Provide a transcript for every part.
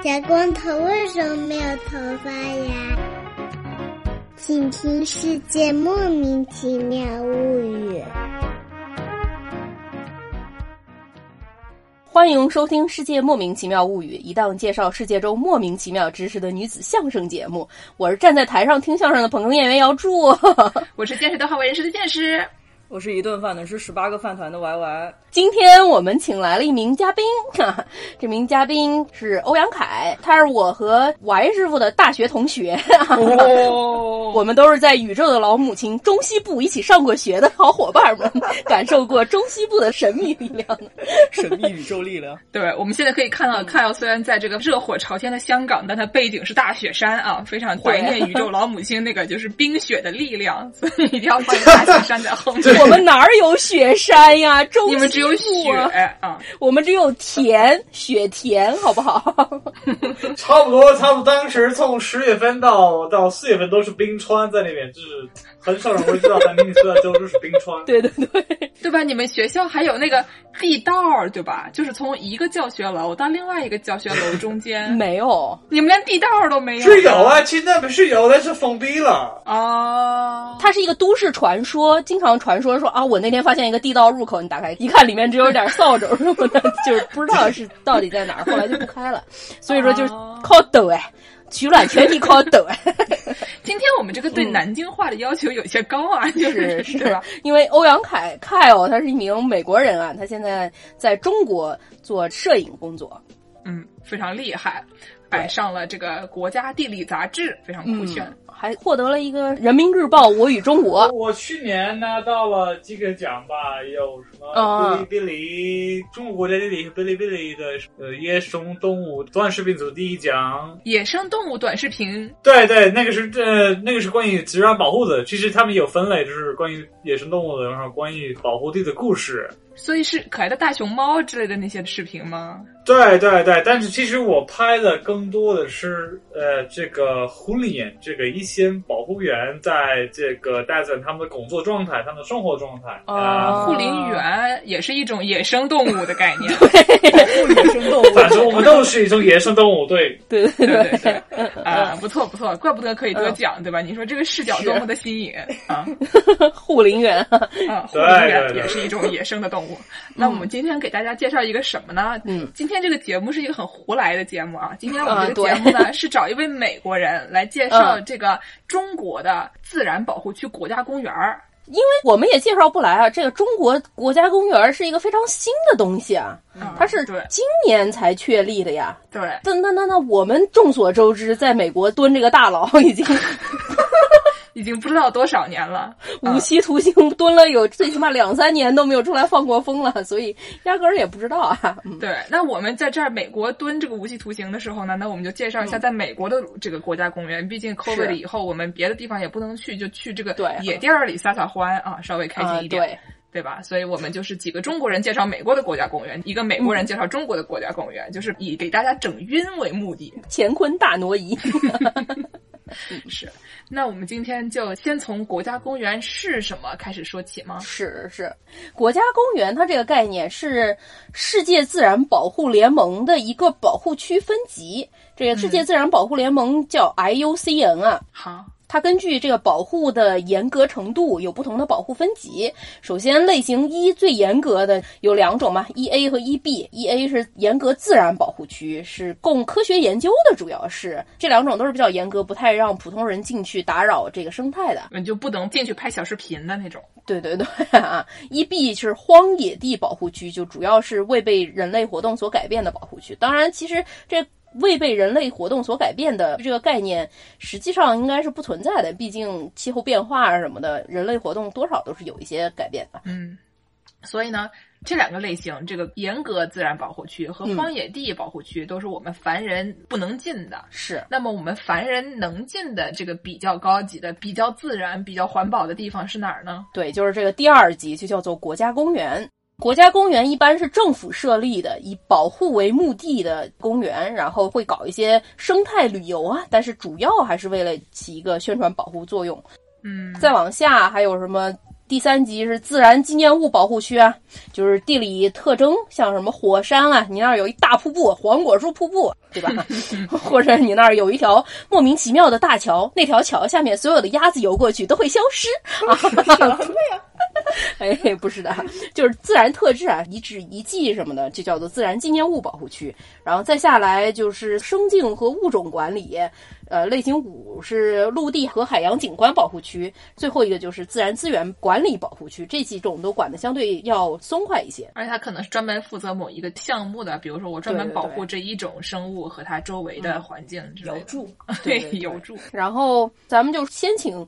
小光头为什么没有头发呀？请听《世界莫名其妙物语》。欢迎收听《世界莫名其妙物语》，一档介绍世界中莫名其妙知识的女子相声节目。我是站在台上听相声的捧哏演员姚柱，我是见识的好为人师的见识。我是一顿饭的是十八个饭团的 Y Y。今天我们请来了一名嘉宾，这名嘉宾是欧阳凯，他是我和 Y 师傅的大学同学。哦，我们都是在宇宙的老母亲中西部一起上过学的好伙伴们，感受过中西部的神秘力量，神秘宇宙力量。对，我们现在可以看到，看到虽然在这个热火朝天的香港，但它背景是大雪山啊，非常怀念宇宙老母亲那个就是冰雪的力量，所以一定要放 大雪山在后面。我们哪儿有雪山呀？中你们只有雪啊，我们只有田，雪田，好不好？差不多，差不多。当时从十月份到到四月份都是冰川在那边，就是很少人会知道，但明尼苏达州就是冰川。对对对，对吧？你们学校还有那个地道，对吧？就是从一个教学楼到另外一个教学楼中间 没有，你们连地道都没有？是有啊，现在不是有，但是封闭了。哦，它是一个都市传说，经常传说说啊，我那天发现一个地道入口，你打开一看，里面只有点扫帚什么的，就是不知道是到底在哪儿，后来就不开了。所以说就是靠抖哎，取暖全体靠抖哎。今天我们这个对南京话的要求有些高啊，就是是吧？因为欧阳凯凯哦，他是一名美国人啊，他现在在中国做摄影工作，嗯，非常厉害，摆上了这个国家地理杂志，非常酷炫。还获得了一个《人民日报》我与中国。我去年拿到了几个奖吧，有什么哔哩哔哩、中国国家地理、哔哩哔哩的呃野生动物短视频组第一奖。野生动物短视频？对对，那个是呃那个是关于自然保护的。其实他们有分类，就是关于野生动物的，然后关于保护地的故事。所以是可爱的大熊猫之类的那些视频吗？对对对，但是其实我拍的更多的是呃这个护理员，这个一些保护员在这个带着他们的工作状态，他们的生活状态。啊，护林员也是一种野生动物的概念。对，护野生动物。反正我们都是一种野生动物，对对对对对。啊，不错不错，怪不得可以得奖，对吧？你说这个视角多么的新颖啊！护林员啊，护林员也是一种野生的动物。那我们今天给大家介绍一个什么呢？嗯，今天这个节目是一个很胡来的节目啊。今天我们这个节目呢，是找一位美国人来介绍这个中国的自然保护区国家公园儿。因为我们也介绍不来啊，这个中国国家公园是一个非常新的东西啊，它是今年才确立的呀。对，那那那那我们众所周知，在美国蹲这个大牢已经。已经不知道多少年了，无期徒刑蹲了有 最起码两三年都没有出来放过风了，所以压根儿也不知道啊。对，那我们在这儿美国蹲这个无期徒刑的时候呢，那我们就介绍一下在美国的这个国家公园。毕竟 COVID 以后，我们别的地方也不能去，就去这个野地儿里撒撒欢啊，稍微开心一点，对对吧？所以我们就是几个中国人介绍美国的国家公园，一个美国人介绍中国的国家公园，就是以给大家整晕为目的，乾坤大挪移。是，那我们今天就先从国家公园是什么开始说起吗？是是，国家公园它这个概念是世界自然保护联盟的一个保护区分级。这个世界自然保护联盟叫 IUCN 啊。好。它根据这个保护的严格程度有不同的保护分级。首先，类型一最严格的有两种嘛，一 A 和一 B。一 A 是严格自然保护区，是供科学研究的，主要是这两种都是比较严格，不太让普通人进去打扰这个生态的。你就不能进去拍小视频的那种。对对对啊，一 B 是荒野地保护区，就主要是未被人类活动所改变的保护区。当然，其实这。未被人类活动所改变的这个概念，实际上应该是不存在的。毕竟气候变化啊什么的，人类活动多少都是有一些改变的。嗯，所以呢，这两个类型，这个严格自然保护区和荒野地保护区，都是我们凡人不能进的。是。那么我们凡人能进的这个比较高级的、比较自然、比较环保的地方是哪儿呢？对，就是这个第二级，就叫做国家公园。国家公园一般是政府设立的，以保护为目的的公园，然后会搞一些生态旅游啊，但是主要还是为了起一个宣传保护作用。嗯，再往下还有什么？第三级是自然纪念物保护区啊，就是地理特征，像什么火山啊，你那儿有一大瀑布，黄果树瀑布，对吧？或者你那儿有一条莫名其妙的大桥，那条桥下面所有的鸭子游过去都会消失 啊？对呀。哎，不是的，就是自然特质啊，遗址遗迹什么的，就叫做自然纪念物保护区。然后再下来就是生境和物种管理，呃，类型五是陆地和海洋景观保护区，最后一个就是自然资源管理保护区。这几种都管的相对要松快一些，而且它可能是专门负责某一个项目的，比如说我专门保护这一种生物和它周围的环境之类的。住，对，有助。然后咱们就先请。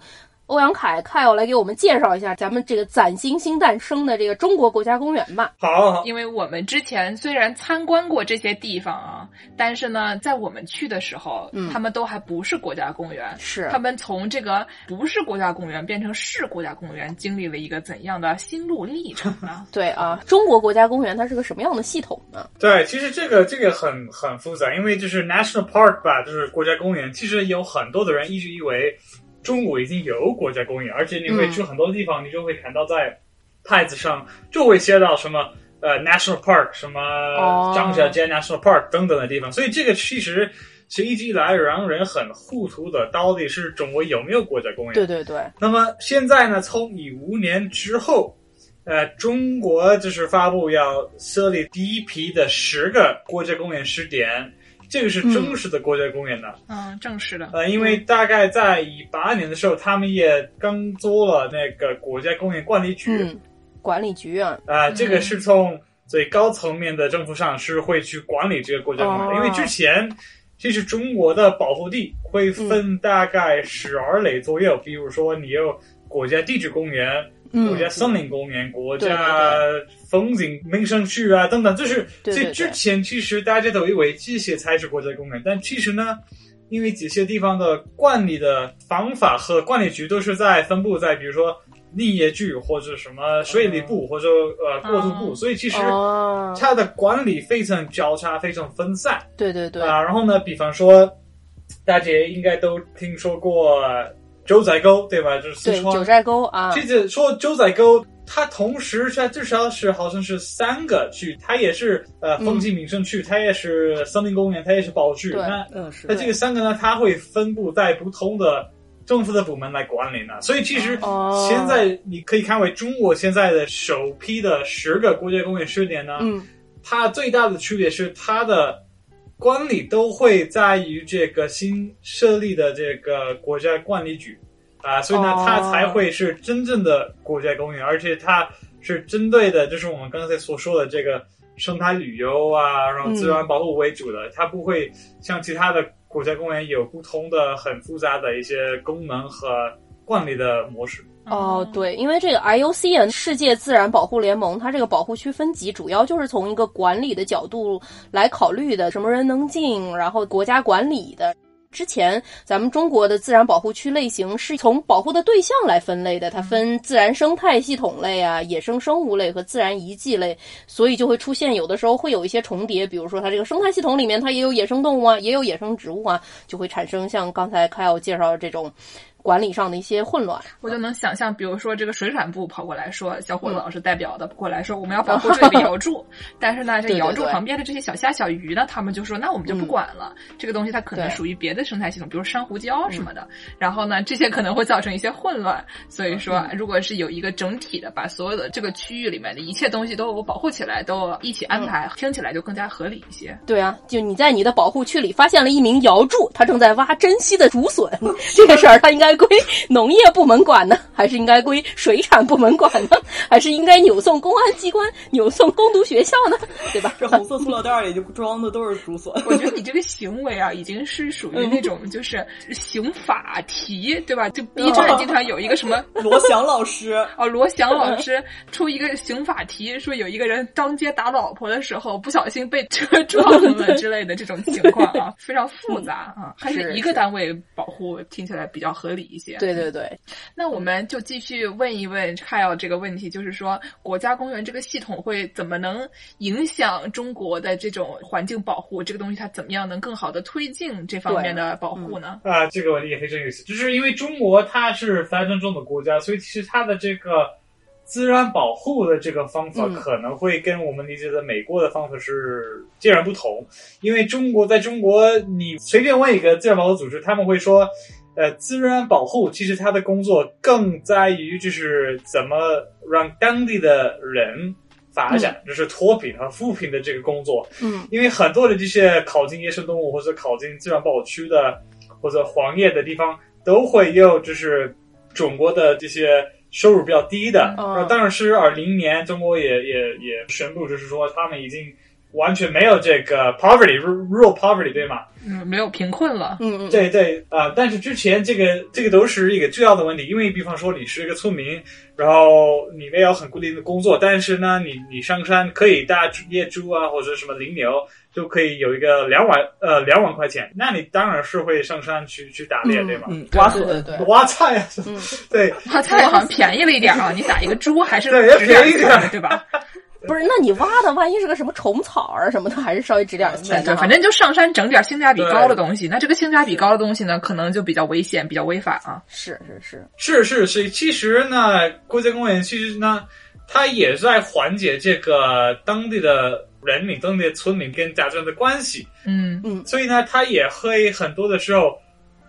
欧阳凯，凯要来给我们介绍一下咱们这个崭新新诞生的这个中国国家公园吧。好，因为我们之前虽然参观过这些地方啊，但是呢，在我们去的时候，嗯，他们都还不是国家公园。是，他们从这个不是国家公园变成是国家公园，经历了一个怎样的心路历程呢？对啊，中国国家公园它是个什么样的系统呢？对，其实这个这个很很复杂，因为就是 national park 吧，就是国家公园。其实有很多的人一直以为。中国已经有国家公园，而且你会去很多地方，你就会看到在牌子上就会写到什么呃 national park，什么张家界 national park 等等的地方。所以这个其实是一直以来让人很糊涂的，到底是中国有没有国家公园？对对对。那么现在呢？从一五年之后，呃，中国就是发布要设立第一批的十个国家公园试点。这个是正式的国家公园的，嗯，正式的。呃，因为大概在一八年的时候，他们也刚做了那个国家公园管理局，管理局啊，啊，这个是从最高层面的政府上是会去管理这个国家公园，因为之前其实中国的保护地会分大概十二类左右，比如说你有国家地质公园。国家森林公园、国家风景名胜区啊，等等，就是这之前其实大家都以为这些才是国家公园，但其实呢，因为这些地方的管理的方法和管理局都是在分布在，比如说林业局或者什么水利部或者呃国土部，所以其实它的管理非常交叉、非常分散。对对对啊，然后呢，比方说大家应该都听说过。九寨沟对吧？就是四川九寨沟啊。其实说九寨沟，它同时它至少是好像是三个区，它也是呃风景名胜区，它也是森林公园，它也是保护区。那。那这个三个呢，它会分布在不同的政府的部门来管理呢。所以其实现在你可以看为中国现在的首批的十个国家公园试点呢，嗯，它最大的区别是它的。管理都会在于这个新设立的这个国家管理局啊，所以呢，它才会是真正的国家公园，而且它是针对的，就是我们刚才所说的这个生态旅游啊，然后自然保护为主的，它不会像其他的国家公园有不同的很复杂的一些功能和管理的模式。哦，对，因为这个 IUCN 世界自然保护联盟，它这个保护区分级主要就是从一个管理的角度来考虑的，什么人能进，然后国家管理的。之前咱们中国的自然保护区类型是从保护的对象来分类的，它分自然生态系统类啊、野生生物类和自然遗迹类，所以就会出现有的时候会有一些重叠，比如说它这个生态系统里面它也有野生动物啊，也有野生植物啊，就会产生像刚才凯奥介绍的这种。管理上的一些混乱，我就能想象，比如说这个水产部跑过来说，小伙子老师代表的过来说，我们要保护这个瑶柱，但是呢，这瑶柱旁边的这些小虾小鱼呢，他们就说，那我们就不管了，这个东西它可能属于别的生态系统，比如珊瑚礁什么的，然后呢，这些可能会造成一些混乱，所以说，如果是有一个整体的，把所有的这个区域里面的一切东西都保护起来，都一起安排，听起来就更加合理一些。对啊，就你在你的保护区里发现了一名瑶柱，他正在挖珍稀的竹笋，这个事儿他应该。归农业部门管呢，还是应该归水产部门管呢？还是应该扭送公安机关、扭送攻读学校呢？对吧？这红色塑料袋里就装的都是竹笋。我觉得你这个行为啊，已经是属于那种就是刑法题，对吧？就 B 站经常有一个什么罗翔老师哦，罗翔老师出一个刑法题，说有一个人当街打老婆的时候不小心被车撞了之类的这种情况啊，非常复杂啊。还是一个单位保护，听起来比较合理。一些。对对对，那我们就继续问一问 Kyle 这个问题，就是说国家公园这个系统会怎么能影响中国的这种环境保护？这个东西它怎么样能更好的推进这方面的保护呢？啊，这个问题也非常有意思，就是因为中国它是发展中的国家，所以其实它的这个自然保护的这个方法可能会跟我们理解的美国的方法是截然不同，因为中国在中国，你随便问一个自然保护组织，他们会说，呃，自然保护其实它的工作更在于就是怎么让当地的人发展，就是脱贫和扶贫的这个工作。嗯，因为很多的这些考进野生动物或者考进自然保护区的或者黄叶的地方，都会有就是中国的这些。收入比较低的，当然是二零年，中国也也也宣布，就是说他们已经完全没有这个 poverty，rural poverty，对吗？嗯，没有贫困了。嗯嗯，对对啊，但是之前这个这个都是一个重要的问题，因为比方说你是一个村民，然后你没有很固定的工作，但是呢，你你上山可以带野猪啊，或者什么羚牛。就可以有一个两万呃两万块钱，那你当然是会上山去去打猎对吗？嗯，挖土对对，挖菜啊，对，挖菜好像便宜了一点啊，你打一个猪还是对便宜点对吧？不是，那你挖的万一是个什么虫草啊什么的，还是稍微值点钱对，反正就上山整点性价比高的东西。那这个性价比高的东西呢，可能就比较危险，比较违法啊。是是是是是是，其实呢，国家公园其实呢，它也在缓解这个当地的。人民、当地的村民跟家长的关系，嗯嗯，所以呢，它也会很多的时候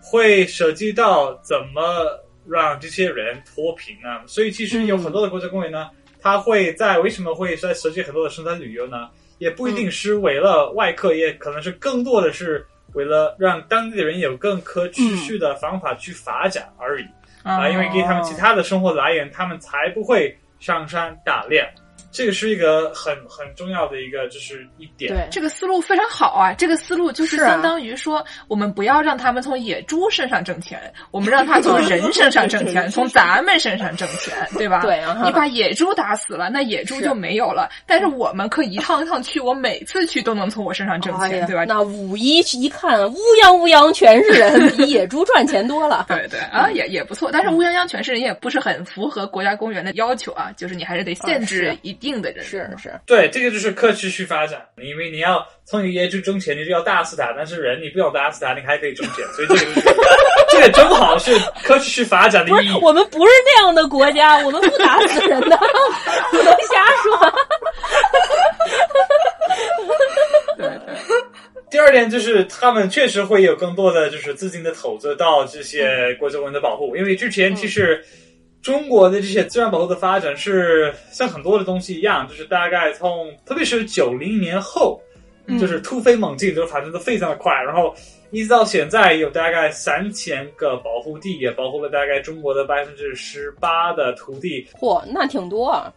会涉及到怎么让这些人脱贫啊。所以其实有很多的国家公园呢，它会在为什么会在设计很多的生态旅游呢？也不一定是为了外客，也可能是更多的是为了让当地的人有更可持续的方法去发展而已啊，因为给他们其他的生活来源，他们才不会上山打猎。这个是一个很很重要的一个，就是一点。对，这个思路非常好啊！这个思路就是相当于说，我们不要让他们从野猪身上挣钱，我们让他从人身上挣钱，从咱们身上挣钱，对吧？对啊。你把野猪打死了，那野猪就没有了。但是我们可以一趟一趟去，我每次去都能从我身上挣钱，对吧？那五一一看，乌泱乌泱全是人，比野猪赚钱多了。对对啊，也也不错。但是乌泱泱全是人也不是很符合国家公园的要求啊，就是你还是得限制一。定的人是是，对，这个就是可持续发展。因为你要从野猪挣钱，你就要打死它；但是人，你不用打死它，你还可以挣钱。所以这个这个正好是可持续发展的意义。我们不是那样的国家，我们不打死人的，不能瞎说。对对。第二点就是，他们确实会有更多的就是资金的投资到这些国家公园的保护，因为之前其实。中国的这些自然保护的发展是像很多的东西一样，就是大概从特别是九零年后，就是突飞猛进，就是发展的非常的快。然后一直到现在，有大概三千个保护地，也保护了大概中国的百分之十八的土地。嚯，那挺多啊！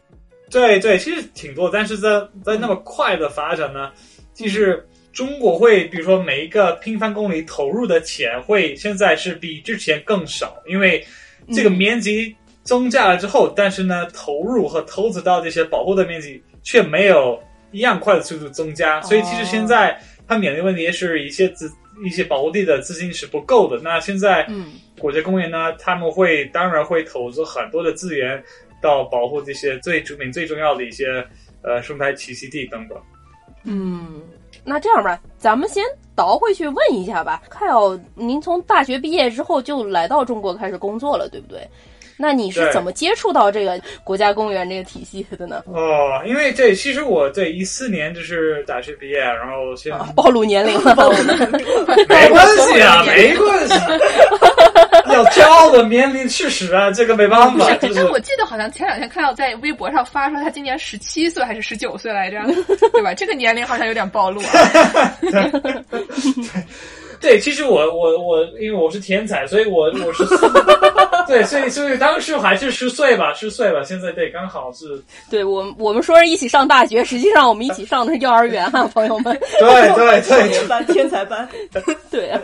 对对，其实挺多，但是在在那么快的发展呢，其实中国会比如说每一个平方公里投入的钱会现在是比之前更少，因为这个面积。增加了之后，但是呢，投入和投资到这些保护的面积却没有一样快的速度增加，所以其实现在它面临问题是一些资一些保护地的资金是不够的。那现在，嗯，国家公园呢，他们会当然会投资很多的资源到保护这些最著名、最重要的一些呃生态栖息地等等。嗯，那这样吧，咱们先倒回去问一下吧。看到您从大学毕业之后就来到中国开始工作了，对不对？那你是怎么接触到这个国家公园这个体系的呢？哦，因为这其实我对一四年就是大学毕业，然后先暴露年龄了，没关系啊，没关系，要骄傲的年龄事实啊，这个没办法。但我记得好像前两天看到在微博上发说他今年十七岁还是十九岁来着，对吧？这个年龄好像有点暴露啊。对，其实我我我，因为我是天才，所以我我是 对，所以所以当时还是十岁吧，十岁吧。现在对，刚好是。对我我们说是一起上大学，实际上我们一起上的是幼儿园哈，朋友们。对对对，天 班天才班。对啊。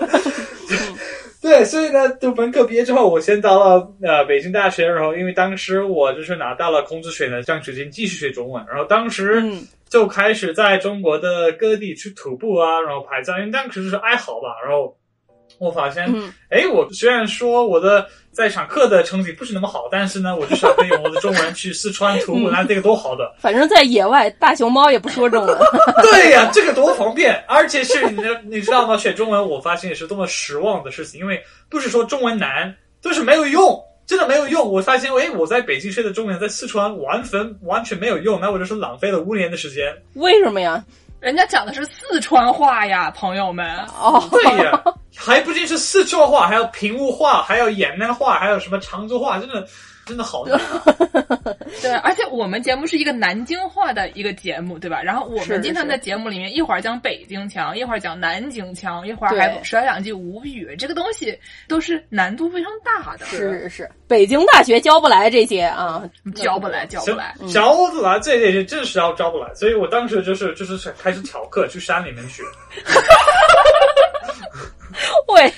对，所以呢，读本科毕业之后，我先到了呃北京大学，然后因为当时我就是拿到了孔子学的奖学金，继续学中文，然后当时。就开始在中国的各地去徒步啊，然后拍照，因为当时就是爱好吧。然后我发现，哎，我虽然说我的在场课的成绩不是那么好，但是呢，我至少可以用我的中文去四川 徒步，那这个多好的。反正在野外，大熊猫也不说中文。对呀，这个多方便，而且是你你知道吗？学中文，我发现也是多么失望的事情，因为不是说中文难，就是没有用。真的没有用。我发现，哎，我在北京学的中文，在四川完全完全没有用，那我就是浪费了五年的时间。为什么呀？人家讲的是四川话呀，朋友们。哦，对呀，还不仅是四川话，还有平雾话，还有延安话，还有什么常州话，真的。真的好难，对，而且我们节目是一个南京话的一个节目，对吧？然后我们经常在节目里面一会儿讲北京腔，一会儿讲南京腔，一会儿还甩两句吴语，这个东西都是难度非常大的。是是，北京大学教不来这些啊，教不来，教不来，教不来，这这这真是要教不来。所以我当时就是就是开始调课，去山里面去。喂。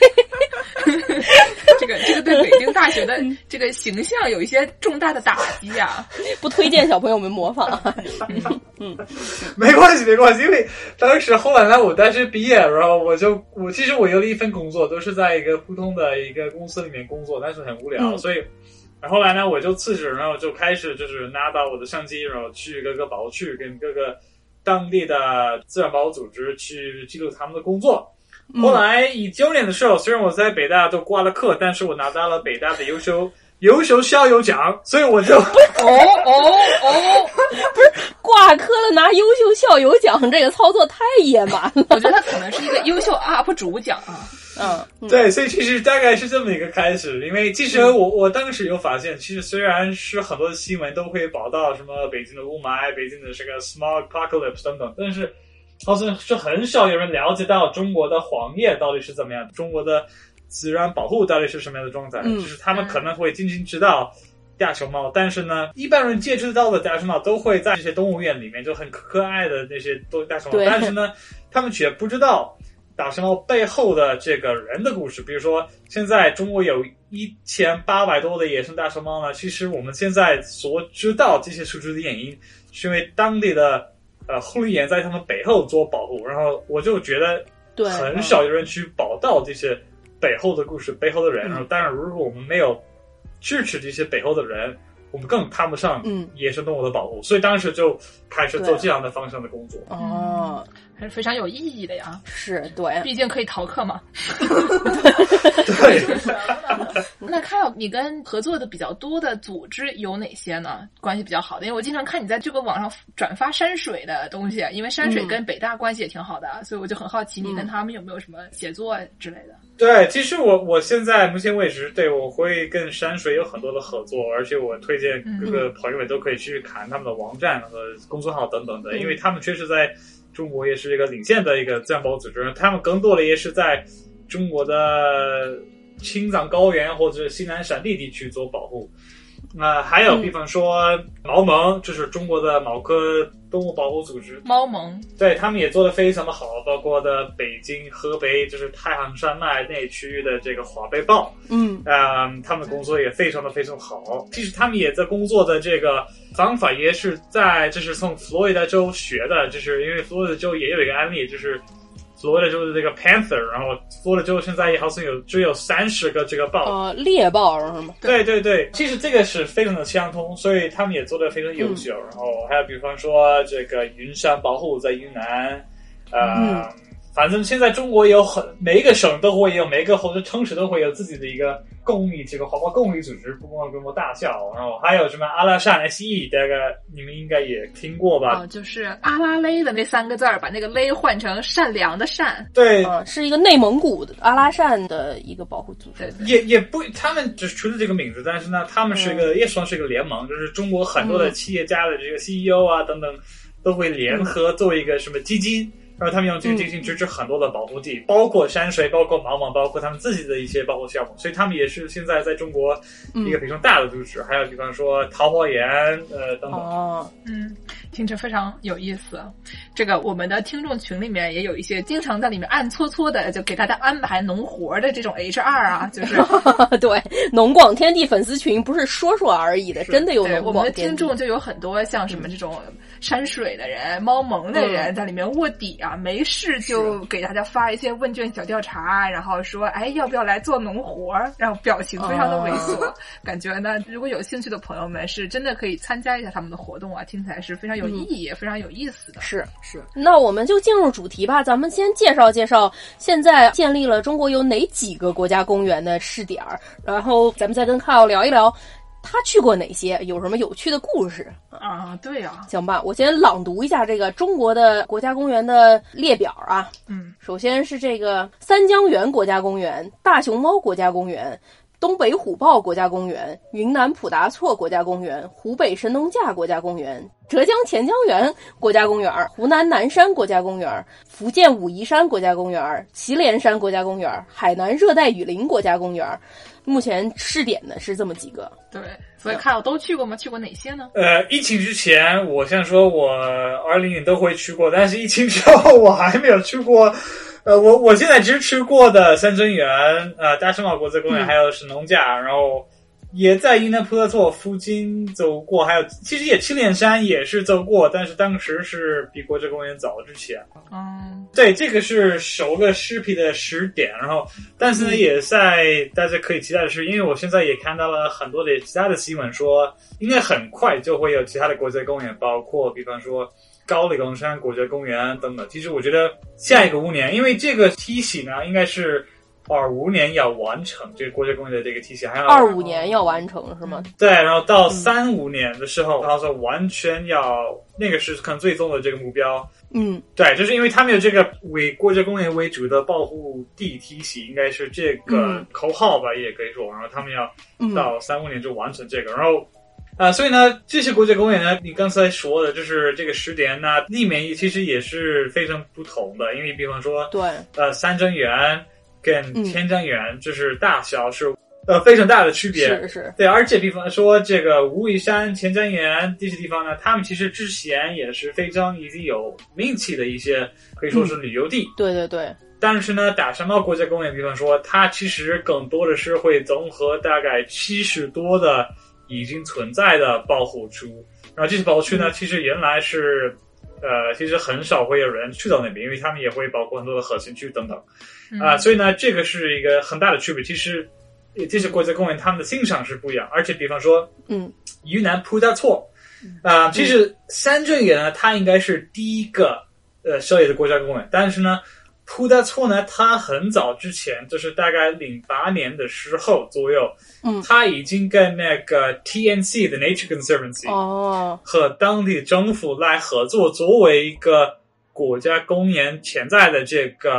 这个这个对北京大学的这个形象有一些重大的打击啊，不推荐小朋友们模仿。嗯，没关系没关系，因为当时后来呢，我大学毕业，然后我就我其实我有了一份工作，都是在一个普通的一个公司里面工作，但是很无聊，所以后来呢，我就辞职，然后就开始就是拿到我的相机，然后去各个保护区，跟各个当地的自然保护组织去记录他们的工作。后来一九年的时候，虽然我在北大都挂了课，但是我拿到了北大的优秀 优秀校友奖，所以我就哦哦哦，不是挂科了拿优秀校友奖，这个操作太野蛮了。我觉得他可能是一个优秀 UP 主奖啊。嗯，对，所以其实大概是这么一个开始。因为其实我我当时有发现，其实虽然是很多的新闻都会报道什么北京的雾霾、北京的这个 smog apocalypse 等等，但是。好像是很少有人了解到中国的黄叶到底是怎么样，中国的自然保护到底是什么样的状态。就是他们可能会仅仅知道大熊猫，但是呢，一般人接触到的大熊猫都会在这些动物园里面，就很可爱的那些都大熊猫。但是呢，他们却不知道大熊猫背后的这个人的故事。比如说，现在中国有一千八百多的野生大熊猫呢，其实我们现在所知道这些数据的原因，是因为当地的。呃，护理员在他们背后做保护，然后我就觉得，对，很少有人去报道这些背后的故事、背后的人。然后，当然，如果我们没有支持这些背后的人，我们更谈不上野生动物的保护。所以当时就开始做这样的方向的工作。哦。还是非常有意义的呀，是对，毕竟可以逃课嘛。对。那看到你跟合作的比较多的组织有哪些呢？关系比较好的，因为我经常看你在这个网上转发山水的东西，因为山水跟北大关系也挺好的，所以我就很好奇你跟他们有没有什么写作之类的。对，其实我我现在目前为止，对我会跟山水有很多的合作，而且我推荐各个朋友们都可以去看他们的网站和公众号等等的，因为他们确实在。中国也是一个领先的一个自然保护组织，他们更多的也是在中国的青藏高原或者西南山地地区做保护。那还有，比方说毛盟，就是中国的某科动物保护组织。猫盟，对他们也做的非常的好，包括的北京、河北，就是太行山脉那区域的这个华北豹。嗯，啊，他们工作也非常的非常好。其实他们也在工作的这个方法也是在，就是从佛罗里达州学的，就是因为佛罗里达州也有一个案例，就是。佛罗里达州的这个 panther，然后佛罗里达州现在也好像有只有三十个这个豹，呃，猎豹是吗？对对对，其实这个是非常的相通，所以他们也做的非常优秀。然后还有比方说这个云山保护在云南，呃。反正现在中国有很每一个省都会有，每一个或者城市都会有自己的一个公益这个环保公益组织，不光规模大小，然后还有什么阿拉善 SE，大概你们应该也听过吧？哦，就是阿拉勒的那三个字儿，把那个勒换成善良的善。对，是一个内蒙古的阿拉善的一个保护组织。也也不，他们只是出了这个名字，但是呢，他们是一个也算是一个联盟，就是中国很多的企业家的这个 CEO 啊等等，都会联合做一个什么基金。然后他们用这个进行支持很多的保护地，包括山水，包括茫茫，包括他们自己的一些保护项目，所以他们也是现在在中国一个非常大的组织。还有比方说桃花源，呃等等。哦，嗯，听着非常有意思。这个我们的听众群里面也有一些经常在里面暗搓搓的，就给大家安排农活的这种 HR 啊，就是 对农广天地粉丝群不是说说而已的，真的有农广天地。我们的听众就有很多像什么这种山水的人、猫萌的人在里面卧底。啊，没事就给大家发一些问卷小调查，然后说，哎，要不要来做农活？然后表情非常的猥琐，感觉呢，如果有兴趣的朋友们，是真的可以参加一下他们的活动啊，听起来是非常有。有意义，也非常有意思的。是是，那我们就进入主题吧。咱们先介绍介绍现在建立了中国有哪几个国家公园的试点儿，然后咱们再跟 Kyle 聊一聊。他去过哪些？有什么有趣的故事啊？对呀，行吧，我先朗读一下这个中国的国家公园的列表啊。嗯，首先是这个三江源国家公园、大熊猫国家公园、东北虎豹国家公园、云南普达措国家公园、湖北神农架国家公园、浙江钱江源国家公园、湖南南山国家公园、福建武夷山国家公园、祁连山国家公园、海南热带雨林国家公园。目前试点的是这么几个，对，所以看我都去过吗？去过哪些呢？呃，疫情之前，我先说我二零年都会去过，但是疫情之后我还没有去过。呃，我我现在只吃过的三珍园、呃大圣堡国家公园，还有神农架，然后。也在云南普达措附近走过，还有其实也祁连山也是走过，但是当时是比国家公园早之前。嗯，对，这个是首个视频的十点，然后但是呢，也在大家可以期待的是，因为我现在也看到了很多的其他的新闻，说应该很快就会有其他的国家公园，包括比方说高黎贡山国家公园等等。其实我觉得下一个五年，因为这个梯系呢，应该是。二五年要完成这个国家公园的这个体系，还要二五年要完成是吗？对，然后到三五年的时候，他说完全要那个是可能最终的这个目标。嗯，对，就是因为他们有这个为国家公园为主的保护地体系，应该是这个口号吧，也可以说。然后他们要到三五年就完成这个，然后啊，所以呢，这些国家公园呢，你刚才说的就是这个十点呢，里面其实也是非常不同的，因为比方说，对，呃，三珍园。跟天江园就是大小是呃非常大的区别，是是，对，而且比方说这个武夷山、千江园这些地方呢，他们其实之前也是非常已经有名气的一些可以说是旅游地，对对对。但是呢，大熊猫国家公园，比方说它其实更多的是会综合大概七十多的已经存在的保护区，然后这些保护区呢，其实原来是。呃，其实很少会有人去到那边，因为他们也会包括很多的核心区等等，啊，所以呢，这个是一个很大的区别。其实这些国家公园他们的欣赏是不一样，而且比方说，嗯，云南普达措，啊，其实三镇园呢，它应该是第一个呃设立的国家公园，但是呢。普达措呢，他很早之前，就是大概零八年的时候左右，嗯，他已经跟那个 TNC 的 Nature Conservancy 哦和当地政府来合作，作为一个国家公园潜在的这个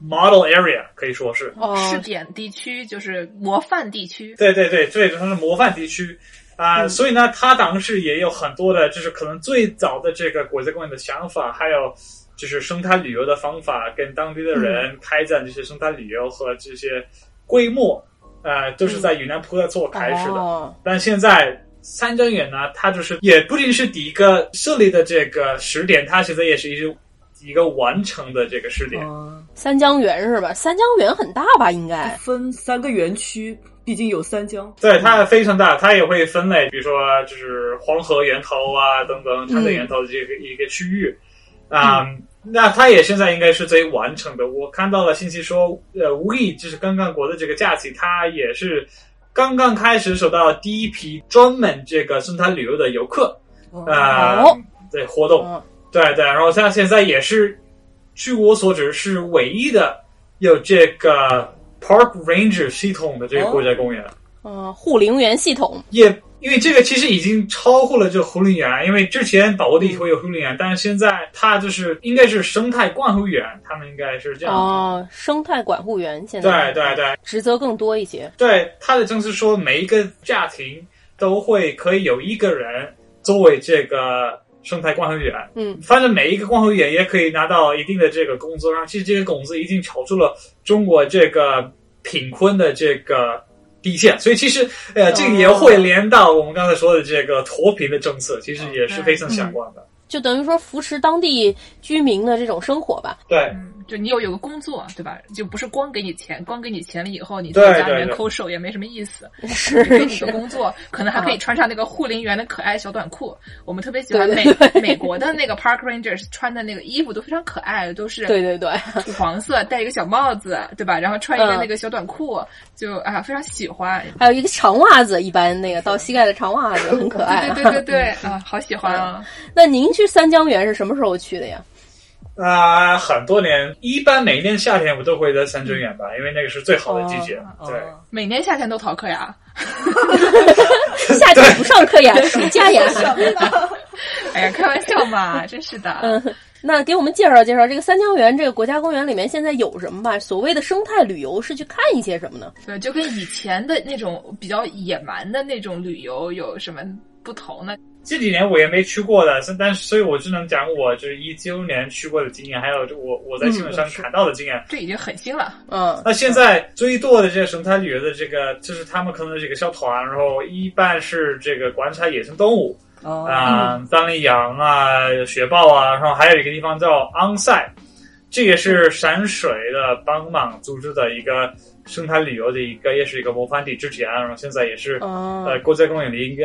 model area，可以说是试点地区，就是模范地区。对对对，这就是模范地区啊，所以呢，他当时也有很多的，就是可能最早的这个国家公园的想法，还有。就是生态旅游的方法，跟当地的人开展这些生态旅游和这些规模，呃，都是在云南普达措开始的。但现在三江源呢，它就是也不仅是第一个设立的这个试点，它现在也是一个一个完成的这个试点。三江源是吧？三江源很大吧？应该分三个园区，毕竟有三江。对，它非常大，它也会分类，比如说就是黄河源头啊等等，它的源头的这个一个区域啊。那他也现在应该是最完成的。我看到了信息说，呃，无意就是刚刚过的这个假期，他也是刚刚开始收到第一批专门这个生态旅游的游客，呃，对活动，对对。然后像现在也是，据我所知是唯一的有这个 Park Ranger 系统的这个国家公园，嗯，护林员系统也。因为这个其实已经超过了这个护林员，因为之前保护地会有护林员，但是现在它就是应该是生态管护员，他们应该是这样。哦，生态管护员现在对对对，职责更多一些。对，他的政策说每一个家庭都会可以有一个人作为这个生态管护员。嗯，反正每一个管护员也可以拿到一定的这个工资，然后其实这个工资已经超出了中国这个贫困的这个。底线，所以其实，呃，这个也会连到我们刚才说的这个脱贫的政策，其实也是非常相关的。就等于说扶持当地居民的这种生活吧。对，就你有有个工作，对吧？就不是光给你钱，光给你钱了以后，你在家里面抠手也没什么意思。是给你个工作，可能还可以穿上那个护林员的可爱小短裤。我们特别喜欢美 美国的那个 Park Rangers 穿的那个衣服都非常可爱，都是对对对，土黄色，戴一个小帽子，对吧？然后穿一个那个小短裤，就啊非常喜欢。还有一个长袜子，一般那个到膝盖的长袜子很可爱。对对对对 啊，好喜欢啊！那您去三江源是什么时候去的呀？啊，很多年，一般每年夏天我都会在三江源吧，因为那个是最好的季节。对，每年夏天都逃课呀？夏天不上课呀，暑假呀？哎呀，开玩笑嘛，真是的。嗯，那给我们介绍介绍这个三江源这个国家公园里面现在有什么吧？所谓的生态旅游是去看一些什么呢？对，就跟以前的那种比较野蛮的那种旅游有什么不同呢？这几年我也没去过的，但是所以我只能讲我就是一九年去过的经验，还有就我我在新闻上看到的经验。这已经很新了，嗯。那现在最多的这个生态旅游的这个，就是他们可能这个小团，然后一半是这个观察野生动物，啊，当地羊啊、雪豹啊，然后还有一个地方叫昂塞，这也是山水的帮忙组织的一个。生态旅游的一个，也是一个模范地之前，然后现在也是呃国家公园里一个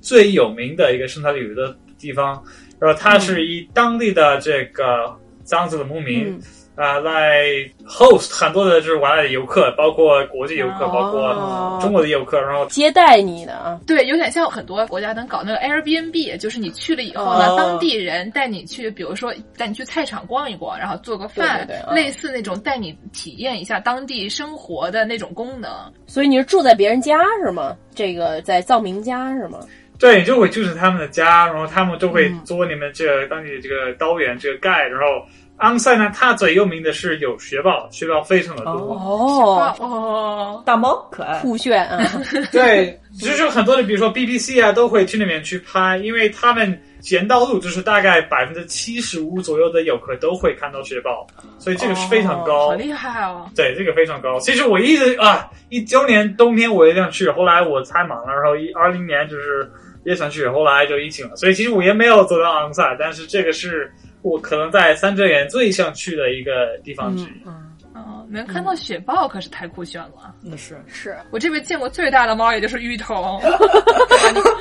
最有名的一个生态旅游的地方。然后它是以当地的这个藏族的牧民。啊，来 host 很多的就是玩来的游客，包括国际游客，包括中国的游客，然后接待你的啊。对，有点像很多国家能搞那个 Airbnb，就是你去了以后呢，当地人带你去，比如说带你去菜场逛一逛，然后做个饭，类似那种带你体验一下当地生活的那种功能。所以你是住在别人家是吗？这个在藏民家是吗？对，就会就是他们的家，然后他们就会做你们这个当地这个刀员这个 guide，然后。昂塞呢，它最有名的是有雪豹，雪豹非常的多哦哦，大猫可爱酷炫啊！对，就是很多的，比如说 BBC 啊，都会去那边去拍，因为他们捡到路就是大概百分之七十五左右的游客都会看到雪豹，所以这个是非常高，好厉害哦！对，这个非常高。其实我一直啊，一九年冬天我也想去，后来我太忙了，然后一二零年就是也想去，后来就疫情了，所以其实我也没有走到昂塞，但是这个是。我可能在三哲园最想去的一个地方之一。嗯，哦，能看到雪豹可是太酷炫了。那是是我这边见过最大的猫，也就是芋头。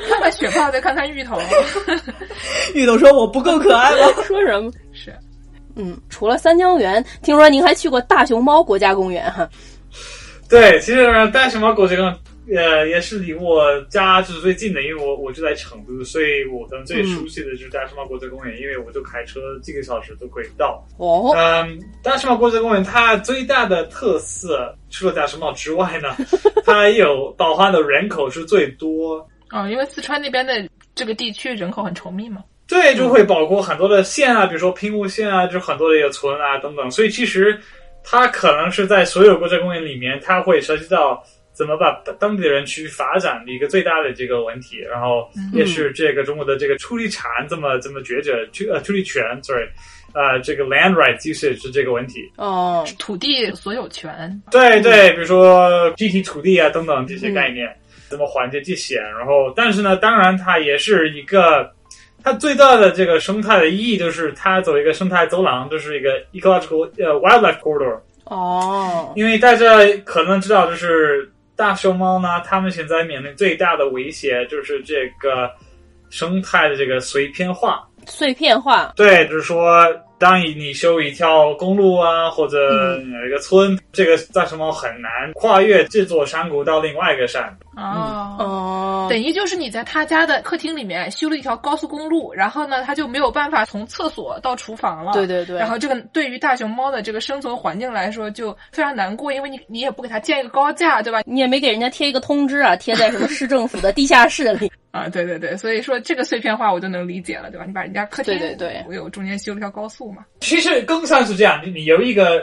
看看雪豹，再看看芋头。芋头说：“我不够可爱吗？” 说什么？是，嗯，除了三江源，听说您还去过大熊猫国家公园哈？对，其实大熊猫国家公园。呃，也是离我家就是最近的，因为我我就在成都，所以我可能最熟悉的就是大熊猫国家公园，因为我就开车几个小时都可以到。哦，嗯，大熊猫国家公园它最大的特色，除了大熊猫之外呢，它有包含的人口是最多。哦，因为四川那边的这个地区人口很稠密嘛。对，就会包括很多的县啊，比如说平武县啊，就很多的一个村啊等等，所以其实它可能是在所有国家公园里面，它会涉及到。怎么把当地的人去发展的一个最大的这个问题，然后也是这个中国的这个处理产怎么怎么抉择，处呃处理权，sorry，呃这个 land right usage 是这个问题。哦，土地所有权，对对，比如说具体土地啊等等这些概念，怎么缓解这些，然后但是呢，当然它也是一个它最大的这个生态的意义就是它走一个生态走廊，就是一个 ecological 呃 wildlife corridor 哦，因为大家可能知道就是。大熊猫呢？它们现在面临最大的威胁就是这个生态的这个碎片化。碎片化，对，就是说，当你你修一条公路啊，或者一个村，这个大熊猫很难跨越这座山谷到另外一个山。哦哦，等于就是你在他家的客厅里面修了一条高速公路，然后呢，他就没有办法从厕所到厨房了。对对对。然后这个对于大熊猫的这个生存环境来说就非常难过，因为你你也不给它建一个高架，对吧？你也没给人家贴一个通知啊，贴在什么市政府的地下室里 啊？对对对，所以说这个碎片化我就能理解了，对吧？你把人家客厅对对对，我有中间修了条高速嘛。其实更像是这样，你有一个。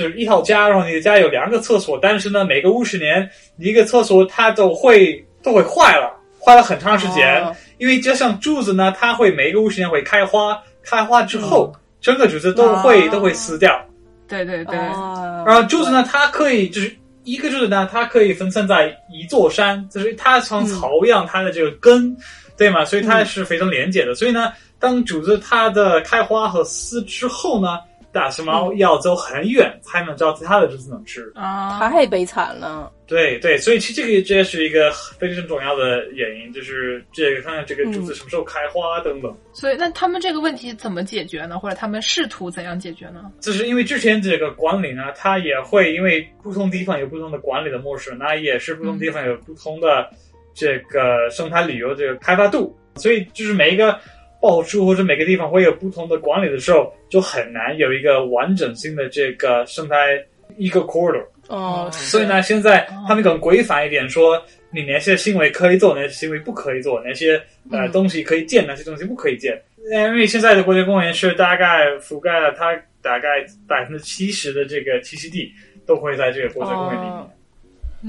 就是一套家，然后你的家有两个厕所，但是呢，每个五十年一个厕所它都会都会坏了，坏了很长时间。因为就像柱子呢，它会每个五十年会开花，开花之后整个柱子都会都会死掉。对对对。然后柱子呢，它可以就是一个柱子呢，它可以分散在一座山，就是它像草一样，它的这个根，对吗？所以它是非常连接的。所以呢，当柱子它的开花和死之后呢。大熊猫要走很远才能找它的竹子能吃啊，太悲惨了。对对，所以其实这个这也是一个非常重要的原因，就是这个看看这个竹子什么时候开花等等。所以那他们这个问题怎么解决呢？或者他们试图怎样解决呢？就是因为之前这个管理呢，它也会因为不同地方有不同的管理的模式，那也是不同地方有不同的这个生态旅游这个开发度，所以就是每一个。保护区或者每个地方会有不同的管理的时候，就很难有一个完整性的这个生态一个 corridor。哦，所以呢，现在他们更规范一点，说你哪些行为可以做，哪些行为不可以做，哪些呃东西可以建，哪些东西不可以建。因为现在的国家公园是大概覆盖了它大概百分之七十的这个栖息地，都会在这个国家公园里面。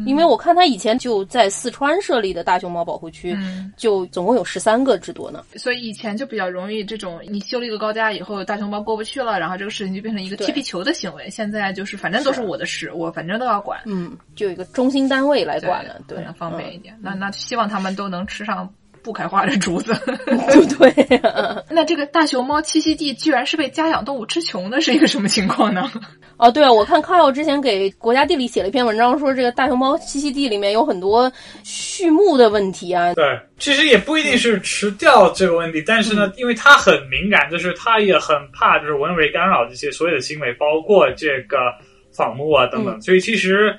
因为我看他以前就在四川设立的大熊猫保护区，就总共有十三个之多呢。所以以前就比较容易这种，你修了一个高架以后，大熊猫过不去了，然后这个事情就变成一个踢皮球的行为。现在就是反正都是我的事，我反正都要管。嗯，就有一个中心单位来管了，对，方便一点。那那希望他们都能吃上不开花的竹子。对，那这个大熊猫栖息地居然是被家养动物吃穷的，是一个什么情况呢？哦，对啊，我看 Kyle 之前给国家地理写了一篇文章，说这个大熊猫栖息地里面有很多畜牧的问题啊。对，其实也不一定是吃掉这个问题，但是呢，因为它很敏感，就是它也很怕就是人为干扰这些所有的行为，包括这个访牧啊等等。所以其实